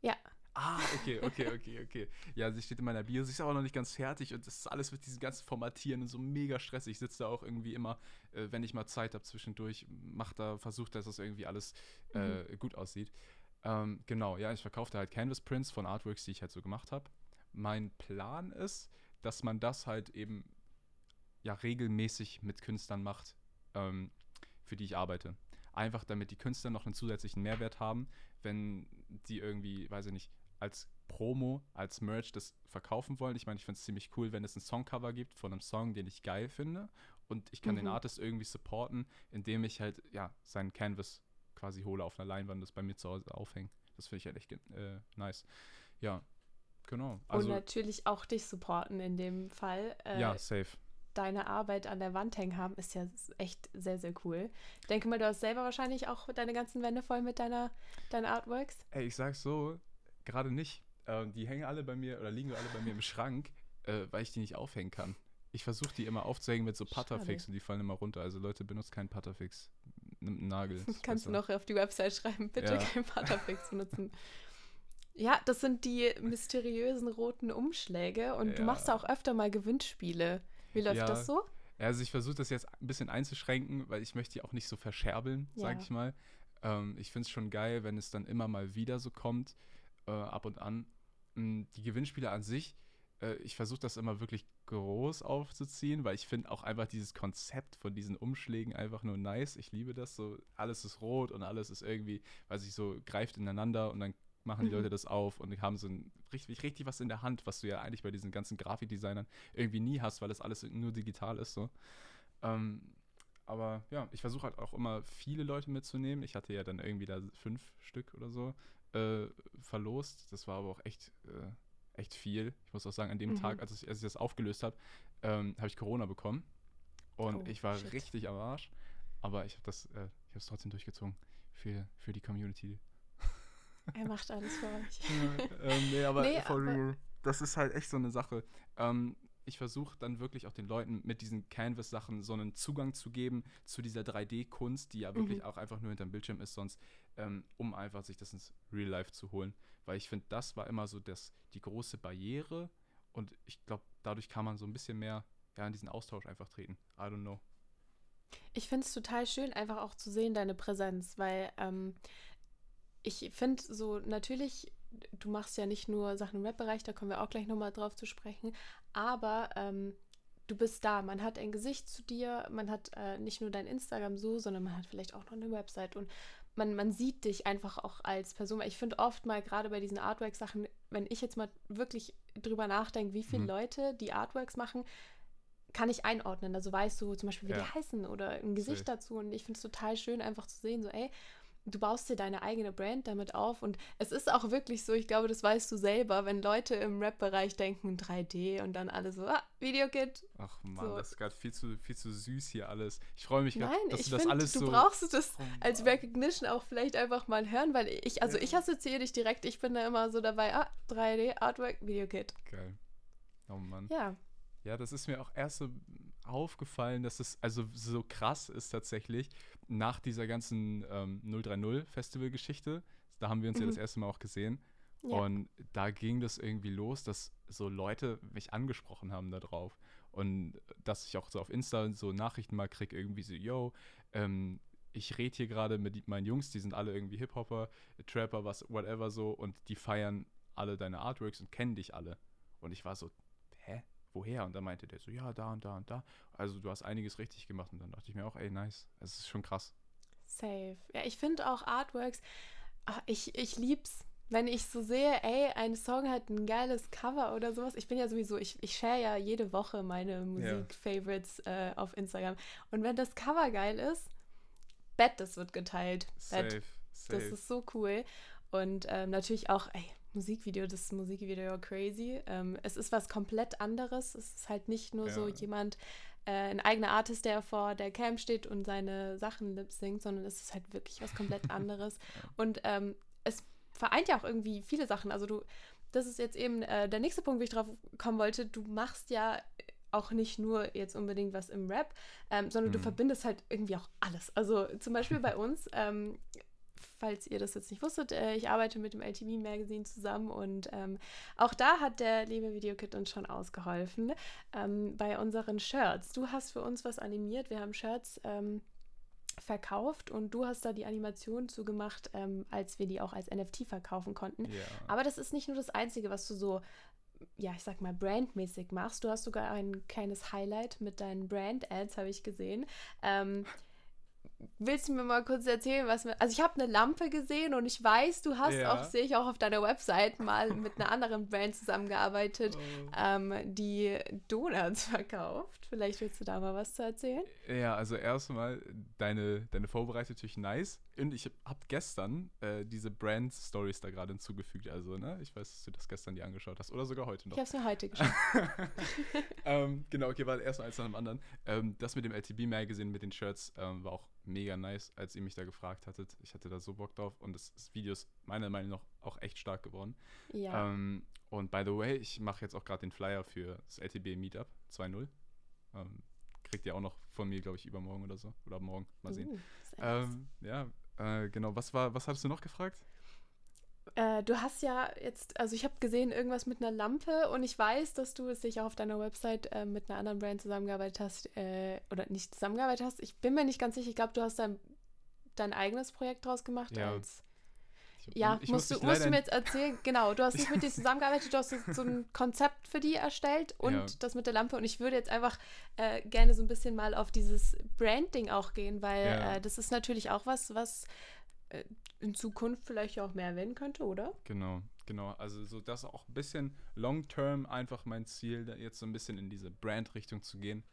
Ja. Ah, okay, okay, okay, okay. Ja, sie steht in meiner Bio. Sie ist aber noch nicht ganz fertig und das ist alles mit diesem ganzen Formatieren und so mega stressig. Ich sitze da auch irgendwie immer, äh, wenn ich mal Zeit habe zwischendurch, mach da, versucht, dass das irgendwie alles äh, gut aussieht. Ähm, genau, ja, ich verkaufe da halt Canvas Prints von Artworks, die ich halt so gemacht habe. Mein Plan ist, dass man das halt eben ja regelmäßig mit Künstlern macht, ähm, für die ich arbeite. Einfach damit die Künstler noch einen zusätzlichen Mehrwert haben, wenn die irgendwie, weiß ich nicht, als Promo, als Merch das verkaufen wollen. Ich meine, ich finde es ziemlich cool, wenn es ein Songcover gibt von einem Song, den ich geil finde und ich kann den Mhm. Artist irgendwie supporten, indem ich halt, ja, seinen Canvas quasi hole auf einer Leinwand, das bei mir zu Hause aufhängen. Das finde ich halt echt äh, nice. Ja, genau. und Also, natürlich auch dich supporten in dem Fall. Äh, ja, safe. Deine Arbeit an der Wand hängen haben, ist ja echt sehr, sehr cool. Ich denke mal, du hast selber wahrscheinlich auch deine ganzen Wände voll mit deiner, deinen Artworks. Ey, ich sag's so, gerade nicht. Ähm, die hängen alle bei mir oder liegen alle bei mir im Schrank, äh, weil ich die nicht aufhängen kann. Ich versuche die immer aufzuhängen mit so Schade. Putterfix und die fallen immer runter. Also Leute, benutzt keinen Putterfix. Nimmt einen Nagel. Kannst du besser. noch auf die Website schreiben, bitte Ja. kein Butterfix benutzen. Ja, das sind die mysteriösen roten Umschläge und ja. du machst auch öfter mal Gewinnspiele. Wie läuft ja. das so? Also ich versuche das jetzt ein bisschen einzuschränken, weil ich möchte die auch nicht so verscherbeln, ja. sag ich mal. Ähm, ich finde es schon geil, wenn es dann immer mal wieder so kommt, äh, ab und an. Hm, die Gewinnspiele an sich, äh, ich versuche das immer wirklich groß aufzuziehen, weil ich finde auch einfach dieses Konzept von diesen Umschlägen einfach nur nice. Ich liebe das so. Alles ist rot und alles ist irgendwie, weiß ich, so greift ineinander und dann machen die mhm. Leute das auf und haben so ein, richtig, richtig was in der Hand, was du ja eigentlich bei diesen ganzen Grafikdesignern irgendwie nie hast, weil das alles nur digital ist. So. Ähm, aber ja, ich versuche halt auch immer viele Leute mitzunehmen. Ich hatte ja dann irgendwie da fünf Stück oder so äh, verlost. Das war aber auch echt, äh, echt viel. Ich muss auch sagen, an dem mhm. Tag, als ich, als ich das aufgelöst habe, ähm, habe ich Corona bekommen. Und oh, ich war shit. richtig am Arsch. Aber ich habe das, äh, ich habe es trotzdem durchgezogen für, für die Community. Er macht alles für euch. ja, ähm, nee, aber, nee, aber das ist halt echt so eine Sache. Ähm, ich versuche dann wirklich auch den Leuten mit diesen Canvas-Sachen so einen Zugang zu geben zu dieser 3D-Kunst, die ja wirklich mhm. auch einfach nur hinterm Bildschirm ist, sonst, ähm, um einfach sich das ins Real Life zu holen. Weil ich finde, das war immer so das, die große Barriere und ich glaube, dadurch kann man so ein bisschen mehr ja, in diesen Austausch einfach treten. I don't know. Ich finde es total schön, einfach auch zu sehen, deine Präsenz, weil ähm, ich finde so natürlich, du machst ja nicht nur Sachen im Rap-Bereich, da kommen wir auch gleich nochmal drauf zu sprechen, aber ähm, du bist da, man hat ein Gesicht zu dir, man hat äh, nicht nur dein Instagram so, sondern man hat vielleicht auch noch eine Website und man, man sieht dich einfach auch als Person. Ich finde oft mal gerade bei diesen Artwork-Sachen, wenn ich jetzt mal wirklich drüber nachdenke, wie viele mhm. Leute die Artworks machen, kann ich einordnen. Also weißt du zum Beispiel, wie ja. die heißen oder ein Gesicht Safe. dazu. Und ich finde es total schön, einfach zu sehen, so, ey, du baust dir deine eigene Brand damit auf und es ist auch wirklich so, ich glaube, das weißt du selber, wenn Leute im Rap-Bereich denken 3D und dann alle so, ah, Videokit. Ach man, so. das ist gerade viel zu, viel zu süß hier alles. Ich freue mich gerade, dass du das find, alles du so... du brauchst das als Recognition auch vielleicht einfach mal hören, weil ich, also ja. ich assoziiere dich direkt, ich bin da immer so dabei, ah, 3D, Artwork, Videokit. Geil. Oh Mann. Ja. Ja, das ist mir auch erst so aufgefallen, dass es also so krass ist tatsächlich, nach dieser ganzen ähm, 030 Festival-Geschichte, da haben wir uns mhm. ja das mhm. erste Mal auch gesehen. Ja. Und da ging das irgendwie los, dass so Leute mich angesprochen haben darauf. Und dass ich auch so auf Insta so Nachrichten mal kriege, irgendwie so, yo, ähm, ich rede hier gerade mit meinen Jungs, die sind alle irgendwie Hip-Hopper, Trapper, was, whatever so, und die feiern alle deine Artworks und kennen dich alle. Und ich war so? Woher? Und dann meinte der so, ja, da und da und da. Also du hast einiges richtig gemacht. Und dann dachte ich mir auch, ey, nice. Es ist schon krass. Safe. Ja, ich finde auch Artworks, ach, ich, ich lieb's. Wenn ich so sehe, ey, ein Song hat ein geiles Cover oder sowas. Ich bin ja sowieso, ich, ich share ja jede Woche meine Musik-Favorites äh, auf Instagram. Und wenn das Cover geil ist, Bett, das wird geteilt. Safe, Bett. Safe. Das ist so cool. Und ähm, natürlich auch, ey, Musikvideo, das Musikvideo crazy. Ähm, es ist was komplett anderes. Es ist halt nicht nur ja. so jemand, äh, ein eigener Artist, der vor der Cam steht und seine Sachen lip singt, sondern es ist halt wirklich was komplett anderes. Und ähm, es vereint ja auch irgendwie viele Sachen. Also du, das ist jetzt eben äh, der nächste Punkt, wie ich drauf kommen wollte. Du machst ja auch nicht nur jetzt unbedingt was im Rap, ähm, sondern mhm. du verbindest halt irgendwie auch alles. Also zum Beispiel bei uns ähm, falls ihr das jetzt nicht wusstet, äh, ich arbeite mit dem LTV Magazine zusammen und ähm, auch da hat der liebe Videokit uns schon ausgeholfen ähm, bei unseren Shirts. Du hast für uns was animiert, wir haben Shirts ähm, verkauft und du hast da die Animation zugemacht, ähm, als wir die auch als NFT verkaufen konnten. Ja. Aber das ist nicht nur das Einzige, was du so ja, ich sag mal, brandmäßig machst. Du hast sogar ein kleines Highlight mit deinen Brand-Ads, habe ich gesehen. Ähm, willst du mir mal kurz erzählen, was mir. Also, ich habe eine Lampe gesehen und ich weiß, du hast ja. auch, sehe ich auch auf deiner Website, mal mit einer anderen Brand zusammengearbeitet, oh. ähm, die Donuts verkauft. Vielleicht willst du da mal was zu erzählen? Ja, also erstmal, deine, deine Vorbereitung natürlich nice. Und ich habe gestern äh, diese Brand-Stories da gerade hinzugefügt. Also, ne, ich weiß, dass du das gestern dir angeschaut hast. Oder sogar heute noch. Ich habe es mir heute geschaut. ähm, genau, okay, war erstmal eins nach dem anderen. Ähm, das mit dem LTB-Magazin, mit den Shirts, ähm, war auch mega nice, als ihr mich da gefragt hattet. Ich hatte da so Bock drauf und das, das Video ist meiner Meinung nach auch echt stark geworden. Ja. Ähm, und by the way, ich mache jetzt auch gerade den Flyer für das LTB Meetup 2.0. Ähm, kriegt ihr auch noch von mir, glaube ich, übermorgen oder so. Oder morgen. Mal sehen. Uh, ähm, ja, äh, genau. Was war, was hattest du noch gefragt? Äh, du hast ja jetzt, also ich habe gesehen, irgendwas mit einer Lampe und ich weiß, dass du es sich auch auf deiner Website äh, mit einer anderen Brand zusammengearbeitet hast äh, oder nicht zusammengearbeitet hast. Ich bin mir nicht ganz sicher. Ich glaube, du hast dein, dein eigenes Projekt draus gemacht Ja. als. Ich, Ja, ich musst, muss du, musst du mir jetzt erzählen. Genau, du hast nicht mit denen zusammengearbeitet, du hast so ein Konzept für die erstellt und Ja. das mit der Lampe. Und ich würde jetzt einfach äh, gerne so ein bisschen mal auf dieses Branding auch gehen, weil Ja. äh, das ist natürlich auch was, was in Zukunft vielleicht auch mehr werden könnte, oder? Genau, genau. Also so das auch ein bisschen long-term einfach mein Ziel, jetzt so ein bisschen in diese Brand-Richtung zu gehen,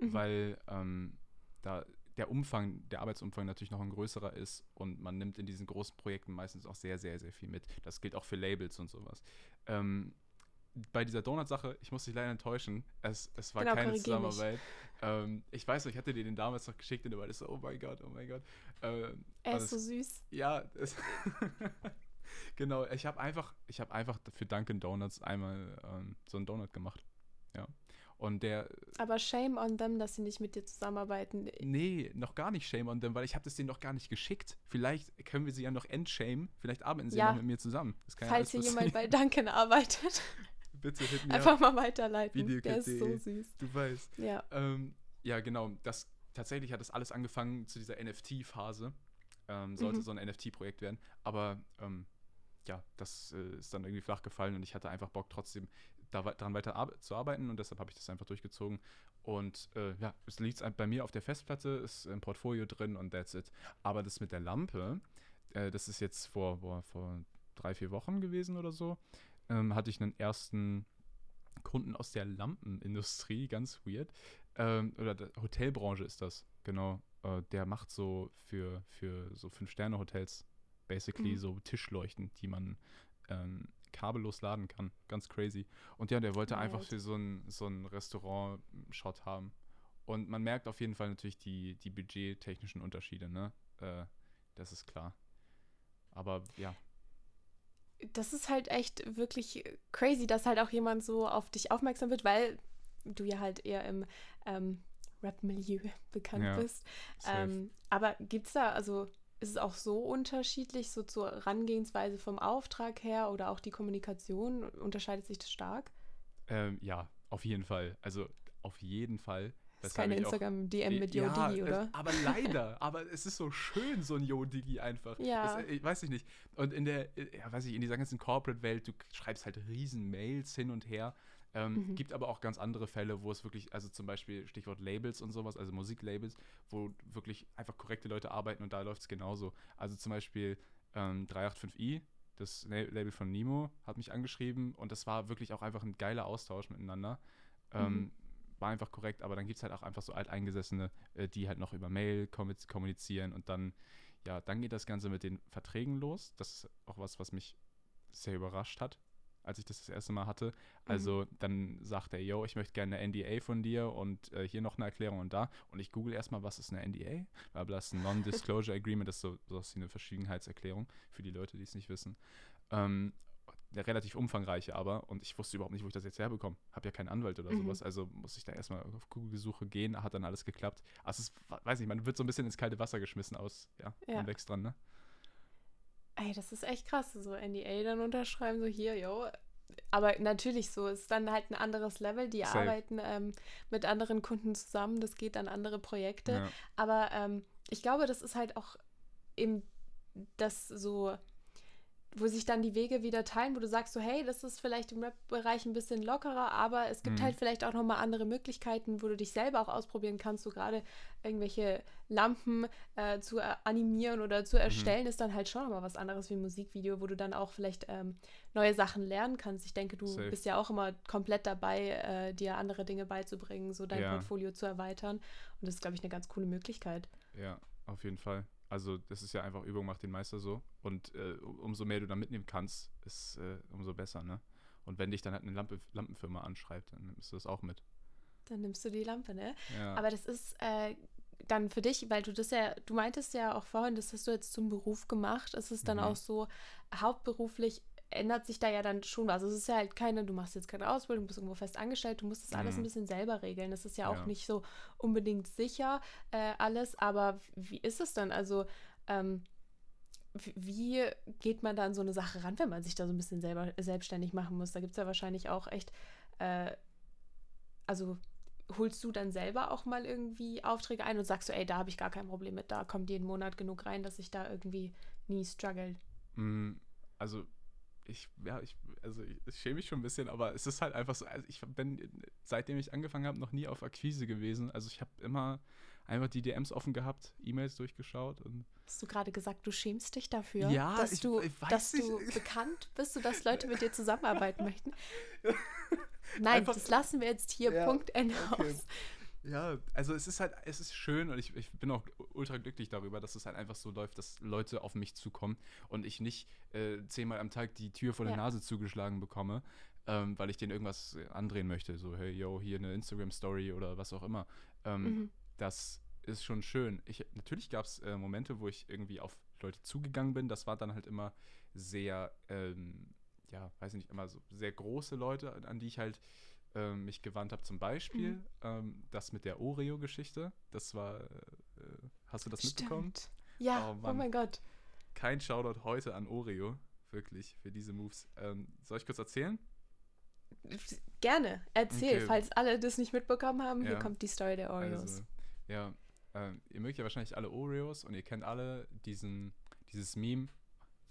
Mhm. weil ähm, da der Umfang, der Arbeitsumfang natürlich noch ein größerer ist und man nimmt in diesen großen Projekten meistens auch sehr, sehr, sehr viel mit. Das gilt auch für Labels und sowas. Ähm, bei dieser Donut-Sache, ich muss dich leider enttäuschen, es, es war Genau, keine. Zusammenarbeit. Ähm, ich weiß noch, ich hatte dir den damals noch geschickt und du warst so, oh mein Gott, oh mein Gott. Ähm, Er ist so süß. ja, genau. Ich habe einfach, ich habe einfach für Dunkin' Donuts einmal ähm, so einen Donut gemacht. Ja. Und der, Aber shame on them, dass sie nicht mit dir zusammenarbeiten. nee, noch gar nicht shame on them, weil ich habe das denen noch gar nicht geschickt. Vielleicht können wir sie ja noch entshame. Vielleicht arbeiten sie ja, Ja. noch mit mir zusammen. Falls hier ja alles jemand bei Duncan arbeitet, Bitte hit me einfach mal weiterleiten. Der ist so süß. Du weißt. Ja. Ähm, ja, genau. Das, tatsächlich hat das alles angefangen zu dieser NFT-Phase. Ähm, sollte Mhm. so ein NFT-Projekt werden. Aber ähm, ja, das äh, ist dann irgendwie flach gefallen und ich hatte einfach Bock trotzdem daran weiter ar zu arbeiten und deshalb habe ich das einfach durchgezogen. Und äh, ja, es liegt bei mir auf der Festplatte, ist im Portfolio drin und that's it. Aber das mit der Lampe, äh, das ist jetzt vor, boah, vor drei, vier Wochen gewesen oder so, ähm, hatte ich einen ersten Kunden aus der Lampenindustrie, ganz weird. Ähm, oder der Hotelbranche ist das, genau. Äh, der macht so für, für so Fünf-Sterne-Hotels basically Mhm. so Tischleuchten, die man ähm, kabellos laden kann. Ganz crazy. Und ja, der wollte einfach Wild. für so ein, so ein Restaurant einen Shot haben. Und man merkt auf jeden Fall natürlich die, die budgettechnischen Unterschiede, ne? Äh, das ist klar. Aber ja, das ist halt echt wirklich crazy, dass halt auch jemand so auf dich aufmerksam wird, weil du ja halt eher im ähm, Rap-Milieu bekannt Ja, bist. Ähm, aber gibt's da, also ist es auch so unterschiedlich, so zur Herangehensweise vom Auftrag her oder auch die Kommunikation? Unterscheidet sich das stark? Ähm, ja, auf jeden Fall. Also auf jeden Fall. Das ist keine Instagram-DM mit Yo ja, Digi, oder? Aber leider. aber es ist so schön, so ein Yo Digi einfach. Ja. Das, ich weiß ich nicht. Und in der, äh, ja, weiß ich, in dieser ganzen Corporate-Welt, du schreibst halt riesen Mails hin und her. Ähm, Mhm. Gibt aber auch ganz andere Fälle, wo es wirklich, also zum Beispiel Stichwort Labels und sowas, also Musiklabels, wo wirklich einfach korrekte Leute arbeiten und da läuft es genauso. Also zum Beispiel ähm, 385i, das La- Label von Nemo, hat mich angeschrieben und das war wirklich auch einfach ein geiler Austausch miteinander. Ähm, Mhm. War einfach korrekt, aber dann gibt es halt auch einfach so Alteingesessene, äh, die halt noch über Mail kommu- kommunizieren und dann, ja, dann geht das Ganze mit den Verträgen los. Das ist auch was, was mich sehr überrascht hat, als ich das das erste Mal hatte. Also dann sagt er, yo, ich möchte gerne eine NDA von dir und äh, hier noch eine Erklärung und da. Und ich google erstmal, was ist eine NDA? Weil das ist ein Non-Disclosure Agreement, das ist so wie eine Verschwiegenheitserklärung für die Leute, die es nicht wissen. Ähm, eine relativ umfangreiche aber und ich wusste überhaupt nicht, wo ich das jetzt herbekomme. Habe ja keinen Anwalt oder Mhm. sowas, also muss ich da erstmal auf Google-Suche gehen, hat dann alles geklappt. Also es weiß nicht, man wird so ein bisschen ins kalte Wasser geschmissen aus, ja, Ja. man wächst dran, ne? Ey, das ist echt krass, so NDA dann unterschreiben, so hier, yo. Aber natürlich so, ist dann halt ein anderes Level. Die Safe. arbeiten ähm, mit anderen Kunden zusammen, das geht an andere Projekte. Ja. Aber ähm, ich glaube, das ist halt auch eben das so, wo sich dann die Wege wieder teilen, wo du sagst so, hey, das ist vielleicht im Rap-Bereich ein bisschen lockerer, aber es gibt Mhm. halt vielleicht auch nochmal andere Möglichkeiten, wo du dich selber auch ausprobieren kannst. So gerade irgendwelche Lampen äh, zu äh, animieren oder Mhm. zu erstellen, ist dann halt schon nochmal was anderes wie ein Musikvideo, wo du dann auch vielleicht ähm, neue Sachen lernen kannst. Ich denke, du Safe. bist ja auch immer komplett dabei, äh, dir andere Dinge beizubringen, so dein Ja. Portfolio zu erweitern. Und das ist, glaube ich, eine ganz coole Möglichkeit. Ja, auf jeden Fall. Also das ist ja einfach Übung macht den Meister so. Und äh, umso mehr du da mitnehmen kannst, ist äh, umso besser, ne? Und wenn dich dann halt eine Lampe, Lampenfirma anschreibt, dann nimmst du das auch mit. Dann nimmst du die Lampe, ne? Ja. Aber das ist äh, dann für dich, weil du das ja, du meintest ja auch vorhin, das hast du jetzt zum Beruf gemacht. Es ist dann Mhm. auch so, hauptberuflich ändert sich da ja dann schon was. Also es ist ja halt keine, du machst jetzt keine Ausbildung, bist irgendwo fest angestellt, du musst das alles Mhm. ein bisschen selber regeln. Das ist ja auch Ja. nicht so unbedingt sicher äh, alles, aber wie ist es dann? Also ähm, wie geht man da an so eine Sache ran, wenn man sich da so ein bisschen selber selbstständig machen muss? Da gibt es ja wahrscheinlich auch echt, äh, also holst du dann selber auch mal irgendwie Aufträge ein und sagst du, ey, da habe ich gar kein Problem mit, da kommt jeden Monat genug rein, dass ich da irgendwie nie struggle? Mm, also ich, ja, ich, also ich, ich schäme mich schon ein bisschen, aber es ist halt einfach so, also ich bin, seitdem ich angefangen habe, noch nie auf Akquise gewesen. Also ich habe immer einfach die DMs offen gehabt, E-Mails durchgeschaut und. Hast du gerade gesagt, du schämst dich dafür, ja, dass, ich, du, dass du bekannt bist und dass Leute mit dir zusammenarbeiten möchten? Nein, einfach, das lassen wir jetzt hier, ja, Punkt Ende okay. aus. Ja, also es ist halt, es ist schön und ich, ich bin auch ultra glücklich darüber, dass es halt einfach so läuft, dass Leute auf mich zukommen und ich nicht äh, zehnmal am Tag die Tür vor der ja. Nase zugeschlagen bekomme, ähm, weil ich denen irgendwas andrehen möchte. So, hey, yo, hier eine Instagram-Story oder was auch immer. Ähm, mhm. Das ist schon schön. Ich, natürlich gab es äh, Momente, wo ich irgendwie auf Leute zugegangen bin. Das war dann halt immer sehr, ähm, ja, weiß ich nicht, immer so sehr große Leute, an die ich halt äh, mich gewandt habe. Zum Beispiel mhm. ähm, das mit der Oreo-Geschichte. Das war, äh, hast du das Stimmt. mitbekommen? Ja, oh, oh, mein Gott. Kein Shoutout heute an Oreo, wirklich, für diese Moves. Ähm, soll ich kurz erzählen? Gerne, erzähl, okay. falls alle das nicht mitbekommen haben. Ja. Hier kommt die Story der Oreos. Also, ja, ähm, ihr mögt ja wahrscheinlich alle Oreos und ihr kennt alle diesen, dieses Meme,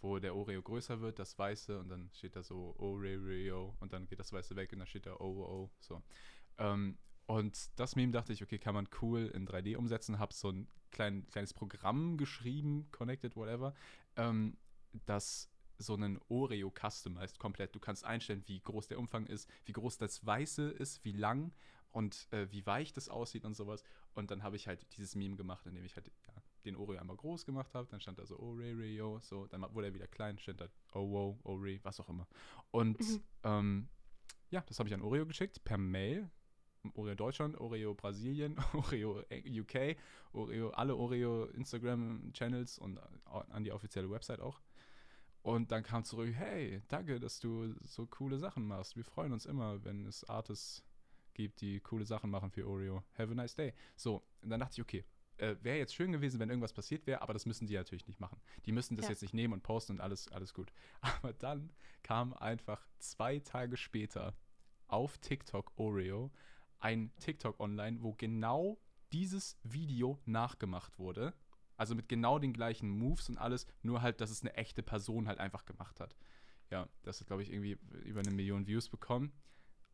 wo der Oreo größer wird, das Weiße, und dann steht da so Oreo und dann geht das Weiße weg und dann steht da oh so. Ähm, und das Meme dachte ich, okay, kann man cool in 3D umsetzen, habe so ein klein, kleines Programm geschrieben, connected, whatever, ähm, das so einen Oreo customized komplett. Du kannst einstellen, wie groß der Umfang ist, wie groß das Weiße ist, wie lang und äh, wie weich das aussieht und sowas. Und dann habe ich halt dieses Meme gemacht, indem ich halt ja, den Oreo einmal groß gemacht habe. Dann stand da so Oreo, so. Dann wurde er wieder klein, stand da Oh, wow, Oreo, was auch immer. Und mhm. ähm, ja, das habe ich an Oreo geschickt, per Mail. Oreo Deutschland, Oreo Brasilien, Oreo UK, Oreo, alle Oreo Instagram-Channels und an die offizielle Website auch. Und dann kam zurück, hey, danke, dass du so coole Sachen machst. Wir freuen uns immer, wenn es Artists gibt, die coole Sachen machen für Oreo. Have a nice day. So, und dann dachte ich, okay, äh, wäre jetzt schön gewesen, wenn irgendwas passiert wäre, aber das müssen die natürlich nicht machen. Die müssen das ja. jetzt nicht nehmen und posten und alles, alles gut. Aber dann kam einfach zwei Tage später auf TikTok Oreo ein TikTok online, wo genau dieses Video nachgemacht wurde. Also mit genau den gleichen Moves und alles, nur halt, dass es eine echte Person halt einfach gemacht hat. Ja, das hat, glaube ich, irgendwie über eine Million Views bekommen.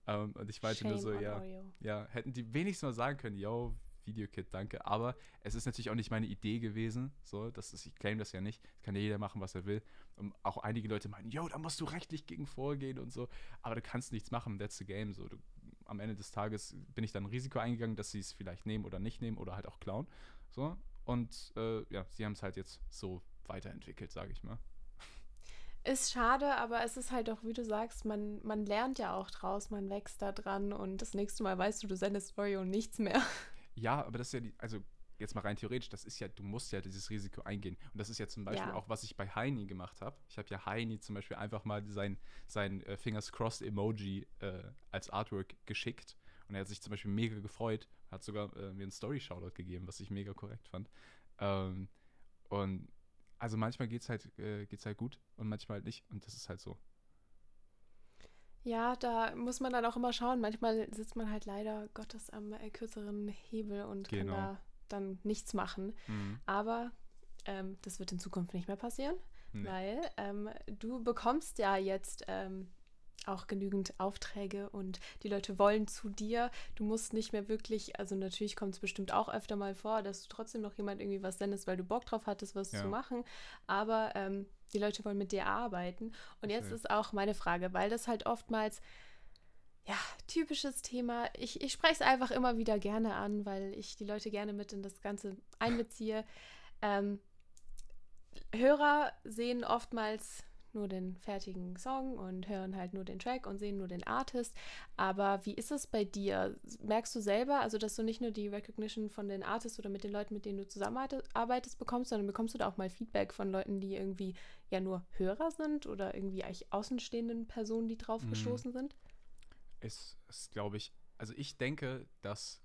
Ähm, und ich weinte nur so, ja, ja, hätten die wenigstens mal sagen können, yo, Videokit, danke. Aber es ist natürlich auch nicht meine Idee gewesen. So, das ist, ich claim das ja nicht. Das kann ja jeder machen, was er will. Und auch einige Leute meinen, yo, da musst du rechtlich gegen vorgehen und so. Aber du kannst nichts machen, that's the game. So, du, am Ende des Tages bin ich dann ein Risiko eingegangen, dass sie es vielleicht nehmen oder nicht nehmen oder halt auch klauen. So. Und äh, ja, sie haben es halt jetzt so weiterentwickelt, sage ich mal. Ist schade, aber es ist halt auch, wie du sagst, man, man lernt ja auch draus, man wächst da dran und das nächste Mal weißt du, du sendest Oreo nichts mehr. Ja, aber das ist ja die, also jetzt mal rein theoretisch, das ist ja, du musst ja dieses Risiko eingehen. Und das ist ja zum Beispiel ja. auch, was ich bei Heini gemacht habe. Ich habe ja Heini zum Beispiel einfach mal sein, sein äh, Fingers Crossed Emoji äh, als Artwork geschickt. Und er hat sich zum Beispiel mega gefreut, hat sogar äh, mir einen Story-Shoutout gegeben, was ich mega korrekt fand. Ähm, und also manchmal geht es halt, äh, geht's halt gut und manchmal halt nicht. Und das ist halt so. Ja, da muss man dann auch immer schauen. Manchmal sitzt man halt leider Gottes am äh, kürzeren Hebel und genau. kann da dann nichts machen. Mhm. Aber ähm, das wird in Zukunft nicht mehr passieren, nee. weil ähm, du bekommst ja jetzt ähm, auch genügend Aufträge und die Leute wollen zu dir. Du musst nicht mehr wirklich, also natürlich kommt es bestimmt auch öfter mal vor, dass du trotzdem noch jemand irgendwie was sendest, weil du Bock drauf hattest, was ja. zu machen. Aber ähm, die Leute wollen mit dir arbeiten. Und jetzt ist auch meine Frage, weil das halt oftmals, ja, typisches Thema. Ich, ich spreche es einfach immer wieder gerne an, weil ich die Leute gerne mit in das Ganze einbeziehe. Ähm, Hörer sehen oftmals nur den fertigen Song und hören halt nur den Track und sehen nur den Artist. Aber wie ist es bei dir? Merkst du selber, also dass du nicht nur die Recognition von den Artists oder mit den Leuten, mit denen du zusammenarbeitest, bekommst, sondern bekommst du da auch mal Feedback von Leuten, die irgendwie ja nur Hörer sind oder irgendwie eigentlich außenstehenden Personen, die drauf mhm. gestoßen sind? Es ist, glaube ich, also ich denke, dass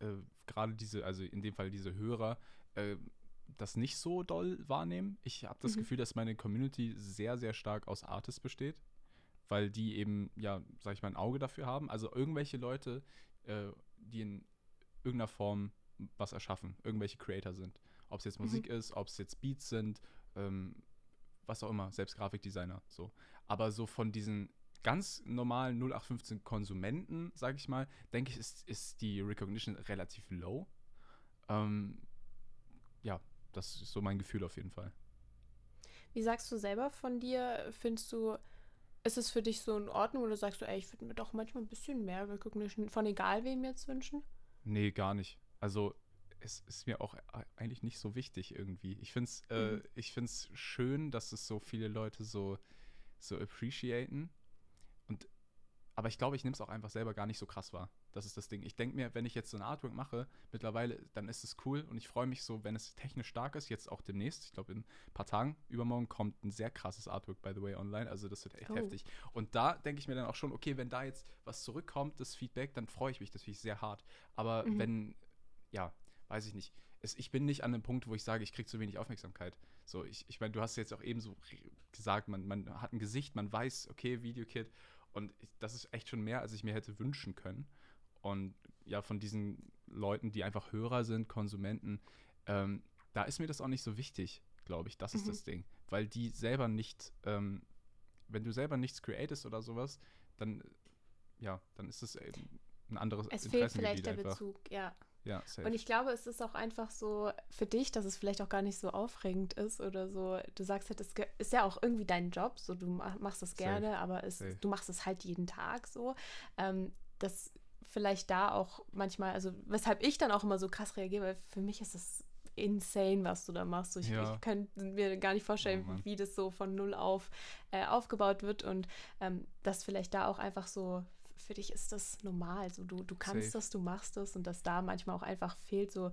äh, gerade diese, also in dem Fall diese Hörer, äh, das nicht so doll wahrnehmen. Ich habe das Mhm. Gefühl, dass meine Community sehr, sehr stark aus Artists besteht, weil die eben, ja, sag ich mal, ein Auge dafür haben. Also irgendwelche Leute, äh, die in irgendeiner Form was erschaffen, irgendwelche Creator sind. Ob es jetzt Mhm. Musik ist, ob es jetzt Beats sind, ähm, was auch immer, selbst Grafikdesigner, so. Aber so von diesen ganz normalen 0815 Konsumenten, sage ich mal, denke ich, ist, ist die Recognition relativ low. Ähm, ja, das ist so mein Gefühl auf jeden Fall. Wie sagst du selber von dir? Findest du, ist es für dich so in Ordnung oder sagst du, ey, ich würde mir doch manchmal ein bisschen mehr Recognition von egal wem jetzt wünschen? Nee, gar nicht. Also es ist mir auch eigentlich nicht so wichtig irgendwie. Ich finde es äh, Mhm. ich find's schön, dass es so viele Leute so, so appreciaten. Und, aber ich glaube, ich nehme es auch einfach selber gar nicht so krass wahr. Das ist das Ding. Ich denke mir, wenn ich jetzt so ein Artwork mache, mittlerweile, dann ist es cool und ich freue mich so, wenn es technisch stark ist, jetzt auch demnächst. Ich glaube, in ein paar Tagen, übermorgen, kommt ein sehr krasses Artwork, by the way, online. Also das wird echt Oh. heftig. Und da denke ich mir dann auch schon, okay, wenn da jetzt was zurückkommt, das Feedback, dann freue ich mich natürlich sehr hart. Aber Mhm. wenn, ja, weiß ich nicht. Es, ich bin nicht an dem Punkt, wo ich sage, ich kriege zu wenig Aufmerksamkeit. So, ich, ich meine, du hast jetzt auch eben so gesagt, man, man hat ein Gesicht, man weiß, okay, Videokit. Und ich, das ist echt schon mehr, als ich mir hätte wünschen können. Und ja, von diesen Leuten, die einfach Hörer sind, Konsumenten, ähm, da ist mir das auch nicht so wichtig, glaube ich. Das ist Mhm. das Ding. Weil die selber nicht, ähm, wenn du selber nichts createst oder sowas, dann, ja, dann ist es eben ein anderes Es fehlt vielleicht der einfach. Bezug, ja. Ja, safe. Und ich glaube, es ist auch einfach so für dich, dass es vielleicht auch gar nicht so aufregend ist oder so. Du sagst halt, es ist ja auch irgendwie dein Job, so du ma- machst es Safe. gerne, aber es, Safe. du machst es halt jeden Tag so. Ähm, dass vielleicht da auch manchmal, also weshalb ich dann auch immer so krass reagiere, weil für mich ist es insane, was du da machst. Ich, Ja. ich könnte mir gar nicht vorstellen, Oh wie das so von null auf äh, aufgebaut wird und ähm, dass vielleicht da auch einfach so für dich ist das normal. So, du, du kannst Safe. das, du machst das und dass da manchmal auch einfach fehlt, so,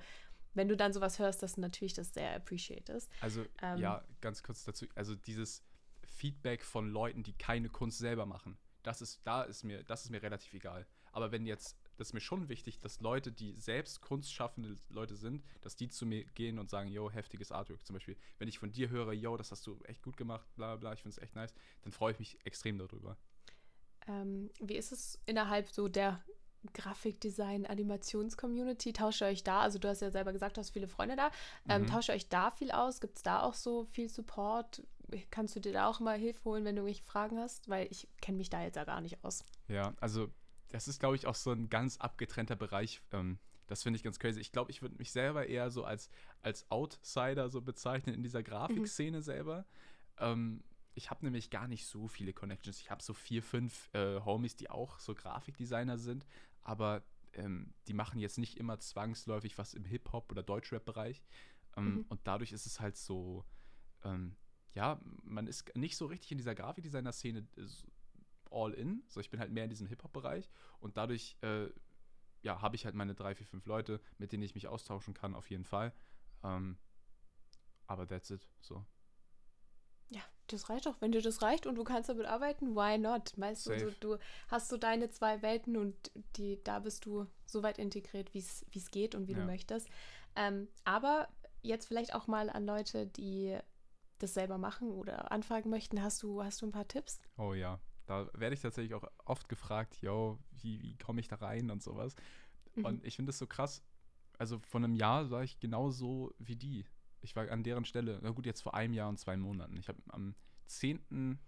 wenn du dann sowas hörst, dass du natürlich das sehr appreciatest. Also, Ähm, ja, ganz kurz dazu. Also, dieses Feedback von Leuten, die keine Kunst selber machen, das ist, da ist mir, das ist mir relativ egal. Aber wenn jetzt, das ist mir schon wichtig, dass Leute, die selbst kunstschaffende Leute sind, dass die zu mir gehen und sagen, yo, heftiges Artwork. Zum Beispiel, wenn ich von dir höre, yo, das hast du echt gut gemacht, bla bla, ich finde es echt nice, dann freue ich mich extrem darüber. Ähm, wie ist es innerhalb so der Grafikdesign-Animations-Community? Tauscht ihr euch da, also du hast ja selber gesagt, du hast viele Freunde da, ähm, Mhm. tauscht ihr euch da viel aus? Gibt es da auch so viel Support? Kannst du dir da auch mal Hilfe holen, wenn du irgendwelche Fragen hast? Weil ich kenne mich da jetzt ja gar nicht aus. Ja, also das ist, glaube ich, auch so ein ganz abgetrennter Bereich. Ähm, das finde ich ganz crazy. Ich glaube, ich würde mich selber eher so als, als Outsider so bezeichnen in dieser Grafikszene selber. Ähm, ich habe nämlich gar nicht so viele Connections. Ich habe so vier, fünf äh, Homies, die auch so Grafikdesigner sind, aber ähm, die machen jetzt nicht immer zwangsläufig was im Hip-Hop- oder Deutschrap-Bereich. Ähm, Mhm. Und dadurch ist es halt so, ähm, ja, man ist nicht so richtig in dieser Grafikdesigner-Szene äh, all in. So, ich bin halt mehr in diesem Hip-Hop-Bereich und dadurch, äh, ja, habe ich halt meine drei, vier, fünf Leute, mit denen ich mich austauschen kann, auf jeden Fall. Ähm, aber that's it, so. Ja, das reicht doch. Wenn dir das reicht und du kannst damit arbeiten, why not? Weißt du, so, du hast so deine zwei Welten und die, da bist du so weit integriert, wie es geht und wie du Ja. möchtest. Ähm, aber jetzt vielleicht auch mal an Leute, die das selber machen oder anfragen möchten. Hast du, hast du ein paar Tipps? Oh ja, da werde ich tatsächlich auch oft gefragt, yo, wie, wie komme ich da rein und sowas. Mhm. Und ich finde das so krass. Also vor einem Jahr war ich genauso wie die. Ich war an deren Stelle, na gut, jetzt vor einem Jahr und zwei Monaten. Ich habe am 10.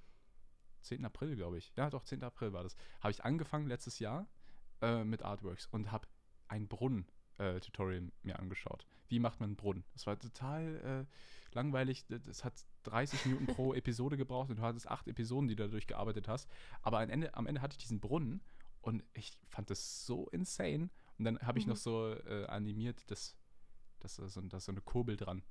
10. April, glaube ich. Ja, doch, 10. April war das. Habe ich angefangen letztes Jahr äh, mit Artworks und habe ein Brunnen-Tutorial mir angeschaut. Wie macht man einen Brunnen? Das war total äh, langweilig. Das hat 30 Minuten pro Episode gebraucht und du hattest acht Episoden, die du dadurch gearbeitet hast. Aber am Ende, am Ende hatte ich diesen Brunnen und ich fand das so insane. Und dann habe ich Mhm. noch so äh, animiert, dass, dass, da so, dass so eine Kurbel dran,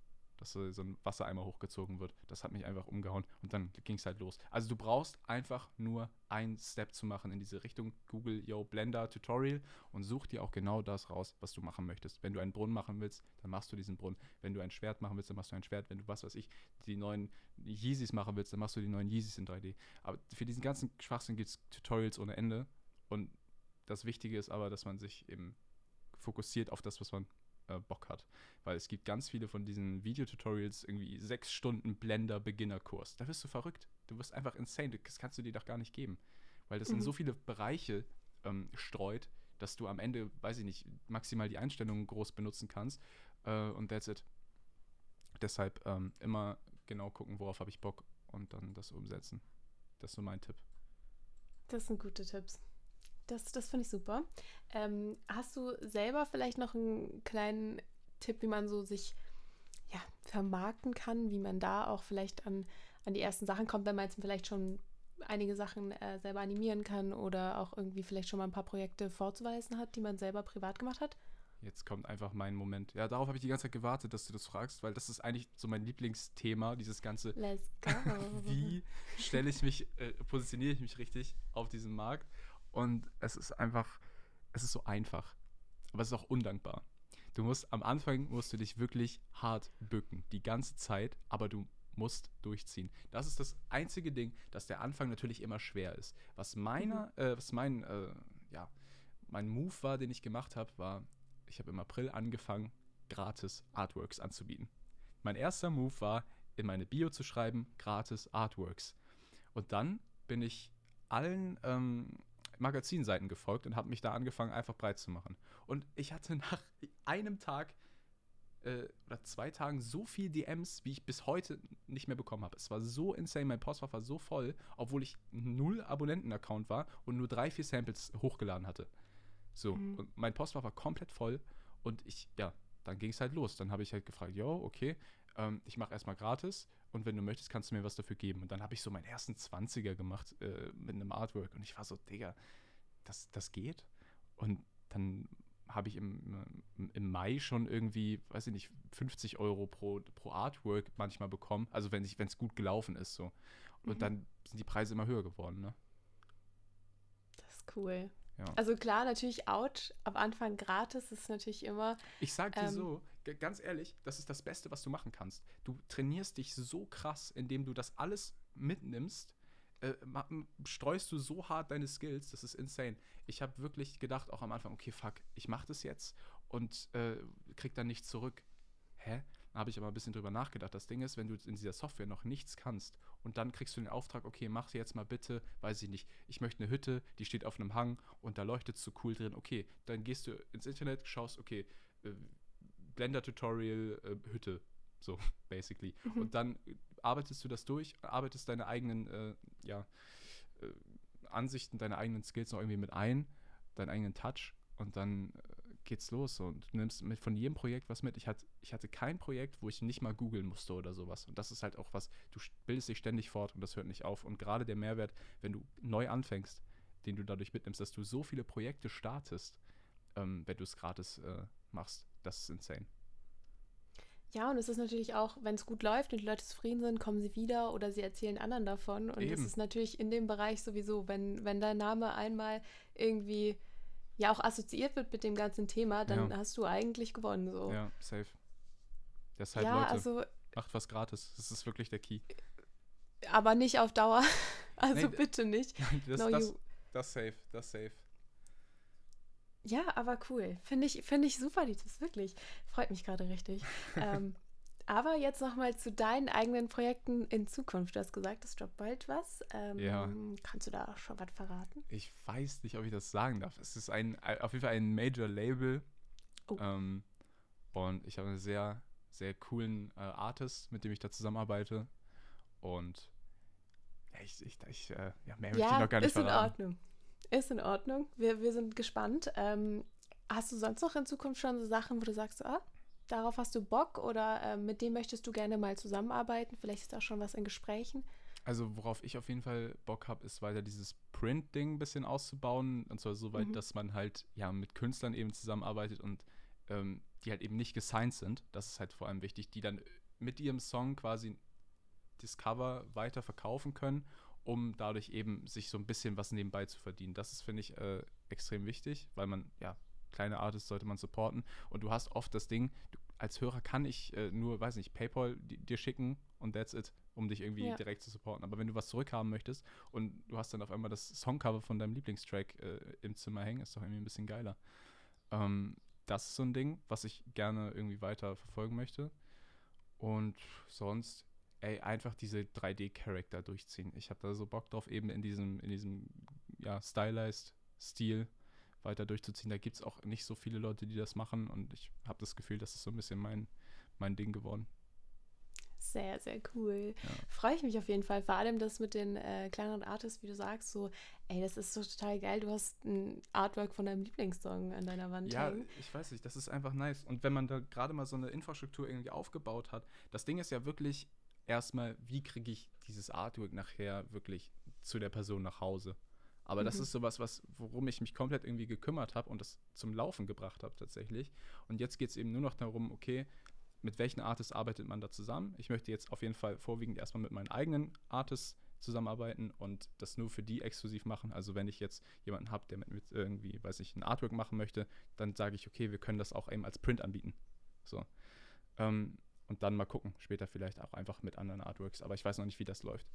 dass so, ein Wassereimer hochgezogen wird. Das hat mich einfach umgehauen und dann ging es halt los. Also du brauchst einfach nur einen Step zu machen in diese Richtung. Google, yo, Blender Tutorial und such dir auch genau das raus, was du machen möchtest. Wenn du einen Brunnen machen willst, dann machst du diesen Brunnen. Wenn du ein Schwert machen willst, dann machst du ein Schwert. Wenn du, was weiß ich, die neuen Yeezys machen willst, dann machst du die neuen Yeezys in 3D. Aber für diesen ganzen Schwachsinn gibt es Tutorials ohne Ende. Und das Wichtige ist aber, dass man sich eben fokussiert auf das, was man äh, Bock hat. Weil es gibt ganz viele von diesen Videotutorials, irgendwie sechs Stunden Blender-Beginner-Kurs. Da wirst du verrückt. Du wirst einfach insane. Das kannst du dir doch gar nicht geben. Weil das in Mhm. so viele Bereiche ähm, streut, dass du am Ende, weiß ich nicht, maximal die Einstellungen groß benutzen kannst. Äh, und that's it. Deshalb ähm, immer genau gucken, worauf habe ich Bock und dann das umsetzen. Das ist so mein Tipp. Das sind gute Tipps. Das, das finde ich super. Ähm, hast du selber vielleicht noch einen kleinen Tipp, wie man so sich ja, vermarkten kann, wie man da auch vielleicht an, an die ersten Sachen kommt, wenn man jetzt vielleicht schon einige Sachen äh, selber animieren kann oder auch irgendwie vielleicht schon mal ein paar Projekte vorzuweisen hat, die man selber privat gemacht hat? Jetzt kommt einfach mein Moment. Ja, darauf habe ich die ganze Zeit gewartet, dass du das fragst, weil das ist eigentlich so mein Lieblingsthema, dieses ganze Let's go. wie stelle ich mich, äh, positioniere ich mich richtig auf diesem Markt. Und es ist einfach, es ist so einfach. Aber es ist auch undankbar. Du musst, am Anfang musst du dich wirklich hart bücken, die ganze Zeit, aber du musst durchziehen. Das ist das einzige Ding, dass der Anfang natürlich immer schwer ist. Was meiner, äh, was mein, äh, ja, mein Move war, den ich gemacht habe, war, ich habe im April angefangen, gratis Artworks anzubieten. Mein erster Move war, in meine Bio zu schreiben, gratis Artworks. Und dann bin ich allen ähm, Magazinseiten gefolgt und habe mich da angefangen, einfach breit zu machen. Und ich hatte nach einem Tag äh, oder zwei Tagen so viel DMs, wie ich bis heute nicht mehr bekommen habe. Es war so insane, mein Postfach war so voll, obwohl ich null Abonnenten-Account war und nur drei, vier Samples hochgeladen hatte. So, Mhm. und mein Postfach war komplett voll und ich, ja, dann ging es halt los. Dann habe ich halt gefragt, yo, okay, ähm, ich mache erstmal gratis und wenn du möchtest, kannst du mir was dafür geben. Und dann habe ich so meinen ersten 20er gemacht äh, mit einem Artwork und ich war so, Digga, das, das geht? Und dann habe ich im, im Mai schon irgendwie, weiß ich nicht, 50 Euro pro, pro Artwork manchmal bekommen. Also wenn es gut gelaufen ist so. Und Mhm. dann sind die Preise immer höher geworden, ne? Das ist cool. Ja. Also klar, natürlich out, am Anfang gratis ist natürlich immer. Ich sag dir Ähm, so, ganz ehrlich, das ist das Beste, was du machen kannst. Du trainierst dich so krass, indem du das alles mitnimmst, äh, streust du so hart deine Skills, das ist insane. Ich habe wirklich gedacht, auch am Anfang, okay, fuck, ich mach das jetzt und äh, krieg dann nichts zurück. Hä? Dann habe ich aber ein bisschen drüber nachgedacht. Das Ding ist, wenn du in dieser Software noch nichts kannst und dann kriegst du den Auftrag, okay, mach jetzt mal bitte, weiß ich nicht, ich möchte eine Hütte, die steht auf einem Hang und da leuchtet es so cool drin. Okay, dann gehst du ins Internet, schaust, okay, äh, Blender-Tutorial, äh, Hütte, so, basically. Mhm. Und dann äh, arbeitest du das durch, arbeitest deine eigenen, äh, ja, äh, Ansichten, deine eigenen Skills noch irgendwie mit ein, deinen eigenen Touch und dann äh, geht's los. Und du nimmst mit von jedem Projekt was mit. Ich hatte, ich hatte kein Projekt, wo ich nicht mal googeln musste oder sowas. Und das ist halt auch was, du st- bildest dich ständig fort und das hört nicht auf. Und gerade der Mehrwert, wenn du neu anfängst, den du dadurch mitnimmst, dass du so viele Projekte startest, ähm, wenn du es gratis äh, machst, das ist insane. Ja, und es ist natürlich auch, wenn es gut läuft und die Leute zufrieden sind, kommen sie wieder oder sie erzählen anderen davon. Und Eben. das ist natürlich in dem Bereich sowieso, wenn, wenn dein Name einmal irgendwie ja auch assoziiert wird mit dem ganzen Thema, dann Ja. hast du eigentlich gewonnen. So. Ja, safe. Deshalb, ja Leute, also, macht was gratis. Das ist wirklich der Key. aber nicht auf Dauer. Also Nee, bitte nicht. das, No, das, das safe, das safe. Ja, aber cool. Finde ich, finde ich super, die Tipps, wirklich. Freut mich gerade richtig. ähm, aber jetzt nochmal zu deinen eigenen Projekten in Zukunft. Du hast gesagt, es droppt bald was. Ähm, Ja. Kannst du da schon was verraten? Ich weiß nicht, ob ich das sagen darf. Es ist ein, auf jeden Fall ein Major-Label. Oh. Ähm, und ich habe einen sehr, sehr coolen äh, Artist, mit dem ich da zusammenarbeite. Und ich, ich, ich äh, ja, mehr möchte ich Ja, noch gar nicht ist in verraten. Ordnung. Ist in Ordnung. Wir, wir sind gespannt. Ähm, hast du sonst noch in Zukunft schon so Sachen, wo du sagst, ah, darauf hast du Bock oder ähm, mit dem möchtest du gerne mal zusammenarbeiten? Vielleicht ist auch schon was in Gesprächen. Also worauf ich auf jeden Fall Bock habe, ist weiter dieses Print-Ding ein bisschen auszubauen. Und zwar so weit, Mhm. dass man halt ja mit Künstlern eben zusammenarbeitet und ähm, die halt eben nicht gesigned sind. Das ist halt vor allem wichtig, die dann mit ihrem Song quasi das Cover weiter verkaufen können, um dadurch eben sich so ein bisschen was nebenbei zu verdienen. Das ist, finde ich, äh, extrem wichtig, weil man, ja, kleine Artists sollte man supporten. Und du hast oft das Ding, du, als Hörer kann ich äh, nur, weiß nicht, PayPal di- dir schicken und that's it, um dich irgendwie Ja. direkt zu supporten. Aber wenn du was zurückhaben möchtest und du hast dann auf einmal das Songcover von deinem Lieblingstrack äh, im Zimmer hängen, ist doch irgendwie ein bisschen geiler. Ähm, das ist so ein Ding, was ich gerne irgendwie weiter verfolgen möchte. Und sonst, ey, einfach diese 3D-Charakter durchziehen. Ich habe da so Bock drauf, eben in diesem, in diesem, ja, stylized Stil weiter durchzuziehen. Da gibt es auch nicht so viele Leute, die das machen und ich habe das Gefühl, das ist so ein bisschen mein, mein Ding geworden. Sehr, sehr cool. Ja. Freue ich mich auf jeden Fall. Vor allem das mit den äh, kleineren Artists, wie du sagst, so, ey, das ist so total geil. Du hast ein Artwork von deinem Lieblingssong an deiner Wand Ja, hängen. ich weiß nicht, das ist einfach nice. Und wenn man da gerade mal so eine Infrastruktur irgendwie aufgebaut hat, das Ding ist ja wirklich erstmal, wie kriege ich dieses Artwork nachher wirklich zu der Person nach Hause? Aber das Mhm. ist sowas, was, worum ich mich komplett irgendwie gekümmert habe und das zum Laufen gebracht habe tatsächlich. Und jetzt geht es eben nur noch darum, okay, mit welchen Artists arbeitet man da zusammen? Ich möchte jetzt auf jeden Fall vorwiegend erstmal mit meinen eigenen Artists zusammenarbeiten und das nur für die exklusiv machen. Also wenn ich jetzt jemanden habe, der mit, mit irgendwie, weiß ich, ein Artwork machen möchte, dann sage ich, okay, wir können das auch eben als Print anbieten. So. Ähm, und dann mal gucken, später vielleicht auch einfach mit anderen Artworks. Aber ich weiß noch nicht, wie das läuft.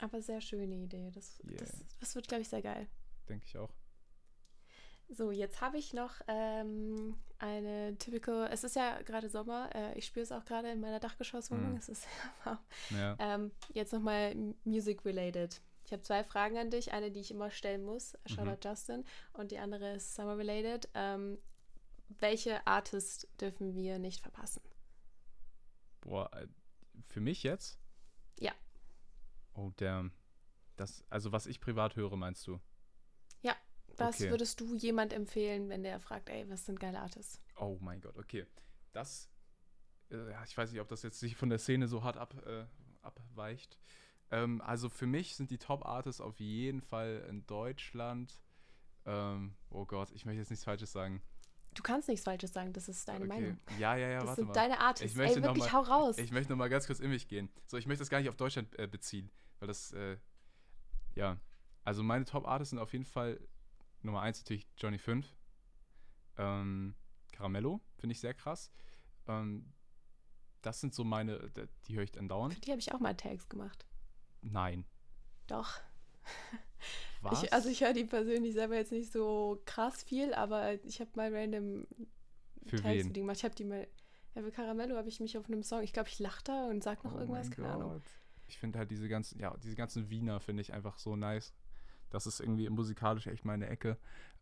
Aber sehr schöne Idee. Das, Yeah. das, das wird, glaube ich, sehr geil. Denke ich auch. So, jetzt habe ich noch ähm, eine typical, es ist ja gerade Sommer, äh, ich spüre es auch gerade in meiner Dachgeschosswohnung, Mhm. es ist sehr warm. Ja. Ähm, jetzt nochmal music-related. Ich habe zwei Fragen an dich, eine, die ich immer stellen muss, Shoutout Justin, und die andere ist summer-related. Ähm, welche Artist dürfen wir nicht verpassen? Boah, äh, für mich jetzt? Ja. Oh, der. Das, also was ich privat höre, meinst du? Was Okay. würdest du jemand empfehlen, wenn der fragt, ey, was sind geile Artists? Oh mein Gott, okay. Das, äh, ja, ich weiß nicht, ob das jetzt sich von der Szene so hart ab, äh, abweicht. Ähm, also für mich sind die Top-Artists auf jeden Fall in Deutschland. Ähm, oh Gott, ich möchte jetzt nichts Falsches sagen. Du kannst nichts Falsches sagen, das ist deine okay. Meinung. Ja, ja, ja, Das warte sind mal. deine Artists. Ich möchte ey, wirklich, mal- hau raus. Ich möchte noch mal ganz kurz in mich gehen. So, ich möchte das gar nicht auf Deutschland äh, beziehen, weil das, äh, ja. Also meine Top-Artists sind auf jeden Fall Nummer eins natürlich Johnny 5. Ähm, Caramello, finde ich sehr krass. Ähm, das sind so meine, die höre ich andauernd. Für die habe ich auch mal Tags gemacht. Nein. Doch. Was? Ich, also ich höre die persönlich selber jetzt nicht so krass viel, aber ich habe mal random Für Tags wen? gemacht. Ich habe die mal, ja, für Caramello habe ich mich auf einem Song, ich glaube, ich lache da und sag noch Oh irgendwas, keine Ahnung. Gott. Ich finde halt diese ganzen, ja, diese ganzen Wiener finde ich einfach so nice. Das ist irgendwie musikalisch echt meine Ecke.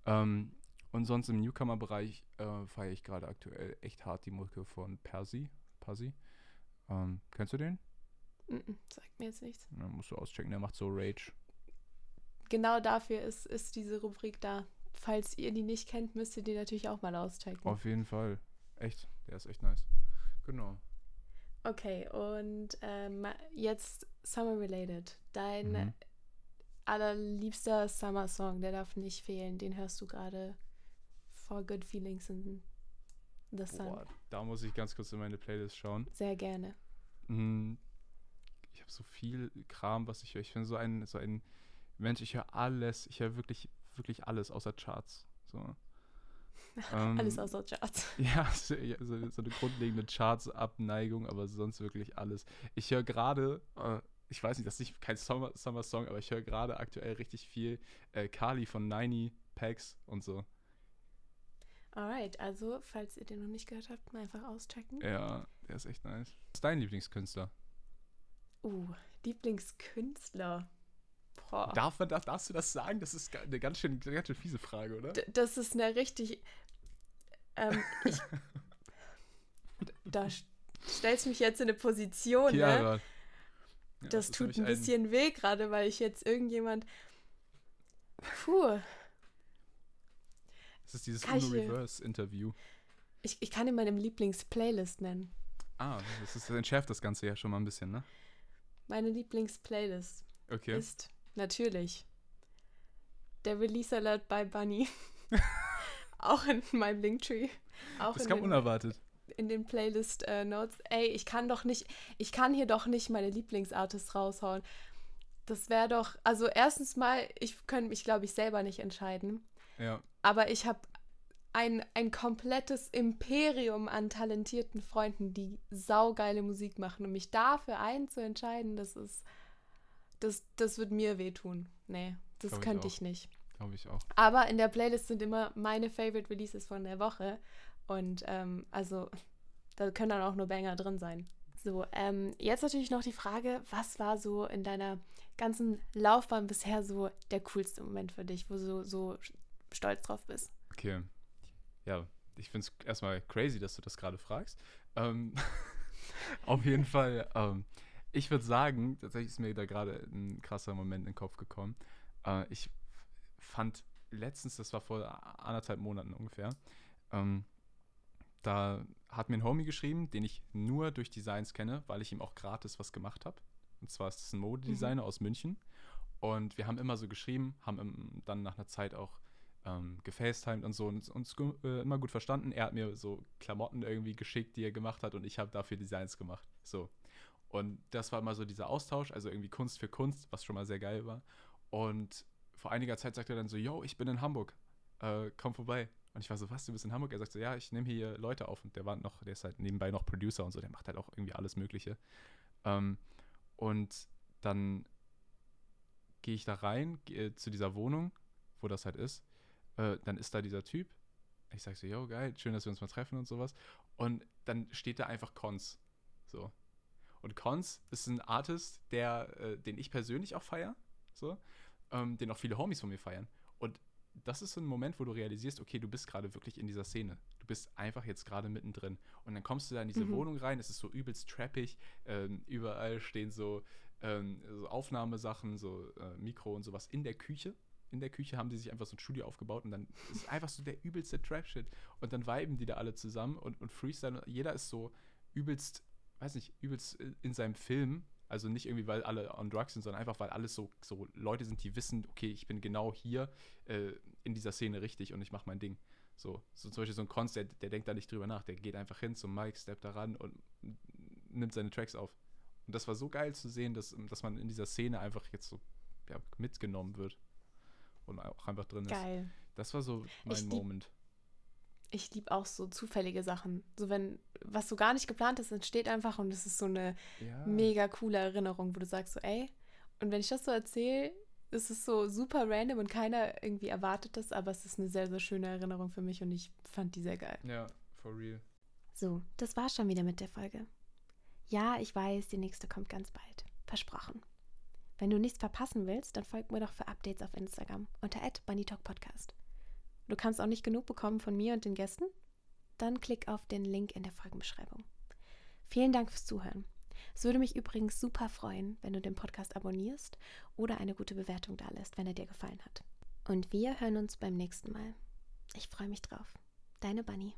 Ähm, und sonst im Newcomer-Bereich äh, feiere ich gerade aktuell echt hart die Mucke von Percy. Percy. Ähm, kennst du den? Mm -mm, sagt mir jetzt nichts. Ja, musst du auschecken, der macht so Rage. Genau dafür ist, ist diese Rubrik da. Falls ihr die nicht kennt, müsst ihr die natürlich auch mal auschecken. Auf jeden Fall. Echt, der ist echt nice. Genau. Okay, und ähm, jetzt Summer Related. Dein Mhm. allerliebster Summer-Song, der darf nicht fehlen. Den hörst du gerade for good feelings in the sun. Boah, da muss ich ganz kurz in meine Playlist schauen. Sehr gerne. Mm, Ich habe so viel Kram, was ich höre. Ich bin so ein, so ein Mensch, ich höre alles. Ich höre wirklich, wirklich alles außer Charts. So. Ähm, Alles außer Charts. Ja, so, ja, so, so eine grundlegende Charts-Abneigung, aber sonst wirklich alles. Ich höre gerade, äh, ich weiß nicht, das ist nicht kein Summer- Summer-Song, aber ich höre gerade aktuell richtig viel äh, Kali von 90 Packs und so. Alright, also, falls ihr den noch nicht gehört habt, mal einfach auschecken. Ja, der ist echt nice. Was ist dein Lieblingskünstler? Uh, Lieblingskünstler. Boah. Darf man, darf, darfst du das sagen? Das ist eine ganz schön, ganz schön fiese Frage, oder? D- Das ist eine richtig. Ähm, ich, da st- stellst mich jetzt in eine Position, ne? Chiara. Ja, Das tut ein bisschen weh gerade, weil ich jetzt irgendjemand. Puh, Das ist dieses Kann ich ich, kann ihn meine Lieblingsplaylist nennen. Ah, das, ist, das entschärft das Ganze ja schon mal ein bisschen, ne? Meine Lieblingsplaylist Okay. ist natürlich der Release Alert by Bunny. Auch in meinem Linktree. Auch das kam den, unerwartet. in den Playlist äh, Notes. Ey, ich kann doch nicht, ich kann hier doch nicht meine Lieblingsartists raushauen. Das wäre doch, also erstens mal, ich könnte mich, glaube ich, selber nicht entscheiden. Ja. Aber ich habe ein, ein komplettes Imperium an talentierten Freunden, die saugeile Musik machen. Und mich dafür einen zu entscheiden, das ist, das, das wird mir wehtun. Nee, das Glaub ich könnte auch. ich nicht. Glaube ich auch. Aber in der Playlist sind immer meine Favorite Releases von der Woche. Und ähm, also, da können dann auch nur Banger drin sein. So, ähm, jetzt natürlich noch die Frage, was war so in deiner ganzen Laufbahn bisher so der coolste Moment für dich, wo du so stolz drauf bist? Okay. Ja, ich finde es erstmal crazy, dass du das gerade fragst. Ähm, auf jeden Fall, ähm, ich würde sagen, tatsächlich ist mir da gerade ein krasser Moment in den Kopf gekommen. Äh, ich fand letztens, das war vor anderthalb Monaten ungefähr, ähm, da hat mir ein Homie geschrieben, den ich nur durch Designs kenne, weil ich ihm auch gratis was gemacht habe. Und zwar ist es ein Modedesigner mhm. aus München. Und wir haben immer so geschrieben, haben dann nach einer Zeit auch ähm, gefacetimed und so und uns äh, immer gut verstanden. Er hat mir so Klamotten irgendwie geschickt, die er gemacht hat und ich habe dafür Designs gemacht. So. Und das war immer so dieser Austausch, also irgendwie Kunst für Kunst, was schon mal sehr geil war. Und vor einiger Zeit sagte er dann so, yo, ich bin in Hamburg, äh, komm vorbei. Und ich war so, was, du bist in Hamburg? Er sagt so, ja, ich nehme hier Leute auf. Und der war noch, der ist halt nebenbei noch Producer und so, der macht halt auch irgendwie alles Mögliche. Ähm, und dann gehe ich da rein, gehe zu dieser Wohnung, wo das halt ist. Äh, dann ist da dieser Typ. Ich sage so, yo, geil, schön, dass wir uns mal treffen und sowas. Und dann steht da einfach Cons. So. Und Cons ist ein Artist, der, äh, den ich persönlich auch feiere. So ähm, den auch viele Homies von mir feiern. Und das ist so ein Moment, wo du realisierst, okay, du bist gerade wirklich in dieser Szene. Du bist einfach jetzt gerade mittendrin. Und dann kommst du da in diese mhm. Wohnung rein, es ist so übelst trappig, ähm, überall stehen so, ähm, so Aufnahmesachen, so äh, Mikro und sowas in der Küche. In der Küche haben die sich einfach so ein Studio aufgebaut und dann ist einfach so der übelste Trap-Shit. Und dann viben die da alle zusammen und, und Freestyle. Jeder ist so übelst, weiß nicht, übelst in seinem Film also nicht irgendwie, weil alle on drugs sind, sondern einfach, weil alles so, so Leute sind, die wissen, okay, ich bin genau hier äh, in dieser Szene richtig und ich mache mein Ding. So, so zum Beispiel so ein Konst, der, der denkt da nicht drüber nach, der geht einfach hin zum Mike, steppt da ran und nimmt seine Tracks auf. Und das war so geil zu sehen, dass, dass man in dieser Szene einfach jetzt so ja, mitgenommen wird und auch einfach drin ist. Geil. Das war so mein ich Moment ich liebe auch so zufällige Sachen. So wenn was so gar nicht geplant ist, entsteht einfach und es ist so eine ja. mega coole Erinnerung, wo du sagst so, ey, und wenn ich das so erzähle, ist es so super random und keiner irgendwie erwartet das, aber es ist eine sehr, sehr schöne Erinnerung für mich und ich fand die sehr geil. Ja, for real. So, das war's schon wieder mit der Folge. Ja, ich weiß, die nächste kommt ganz bald. Versprochen. Wenn du nichts verpassen willst, dann folg mir doch für Updates auf Instagram unter @bunnytalkpodcast. Du kannst auch nicht genug bekommen von mir und den Gästen? Dann klick auf den Link in der Folgenbeschreibung. Vielen Dank fürs Zuhören. Es würde mich übrigens super freuen, wenn du den Podcast abonnierst oder eine gute Bewertung da lässt, wenn er dir gefallen hat. Und wir hören uns beim nächsten Mal. Ich freue mich drauf. Deine Bunny.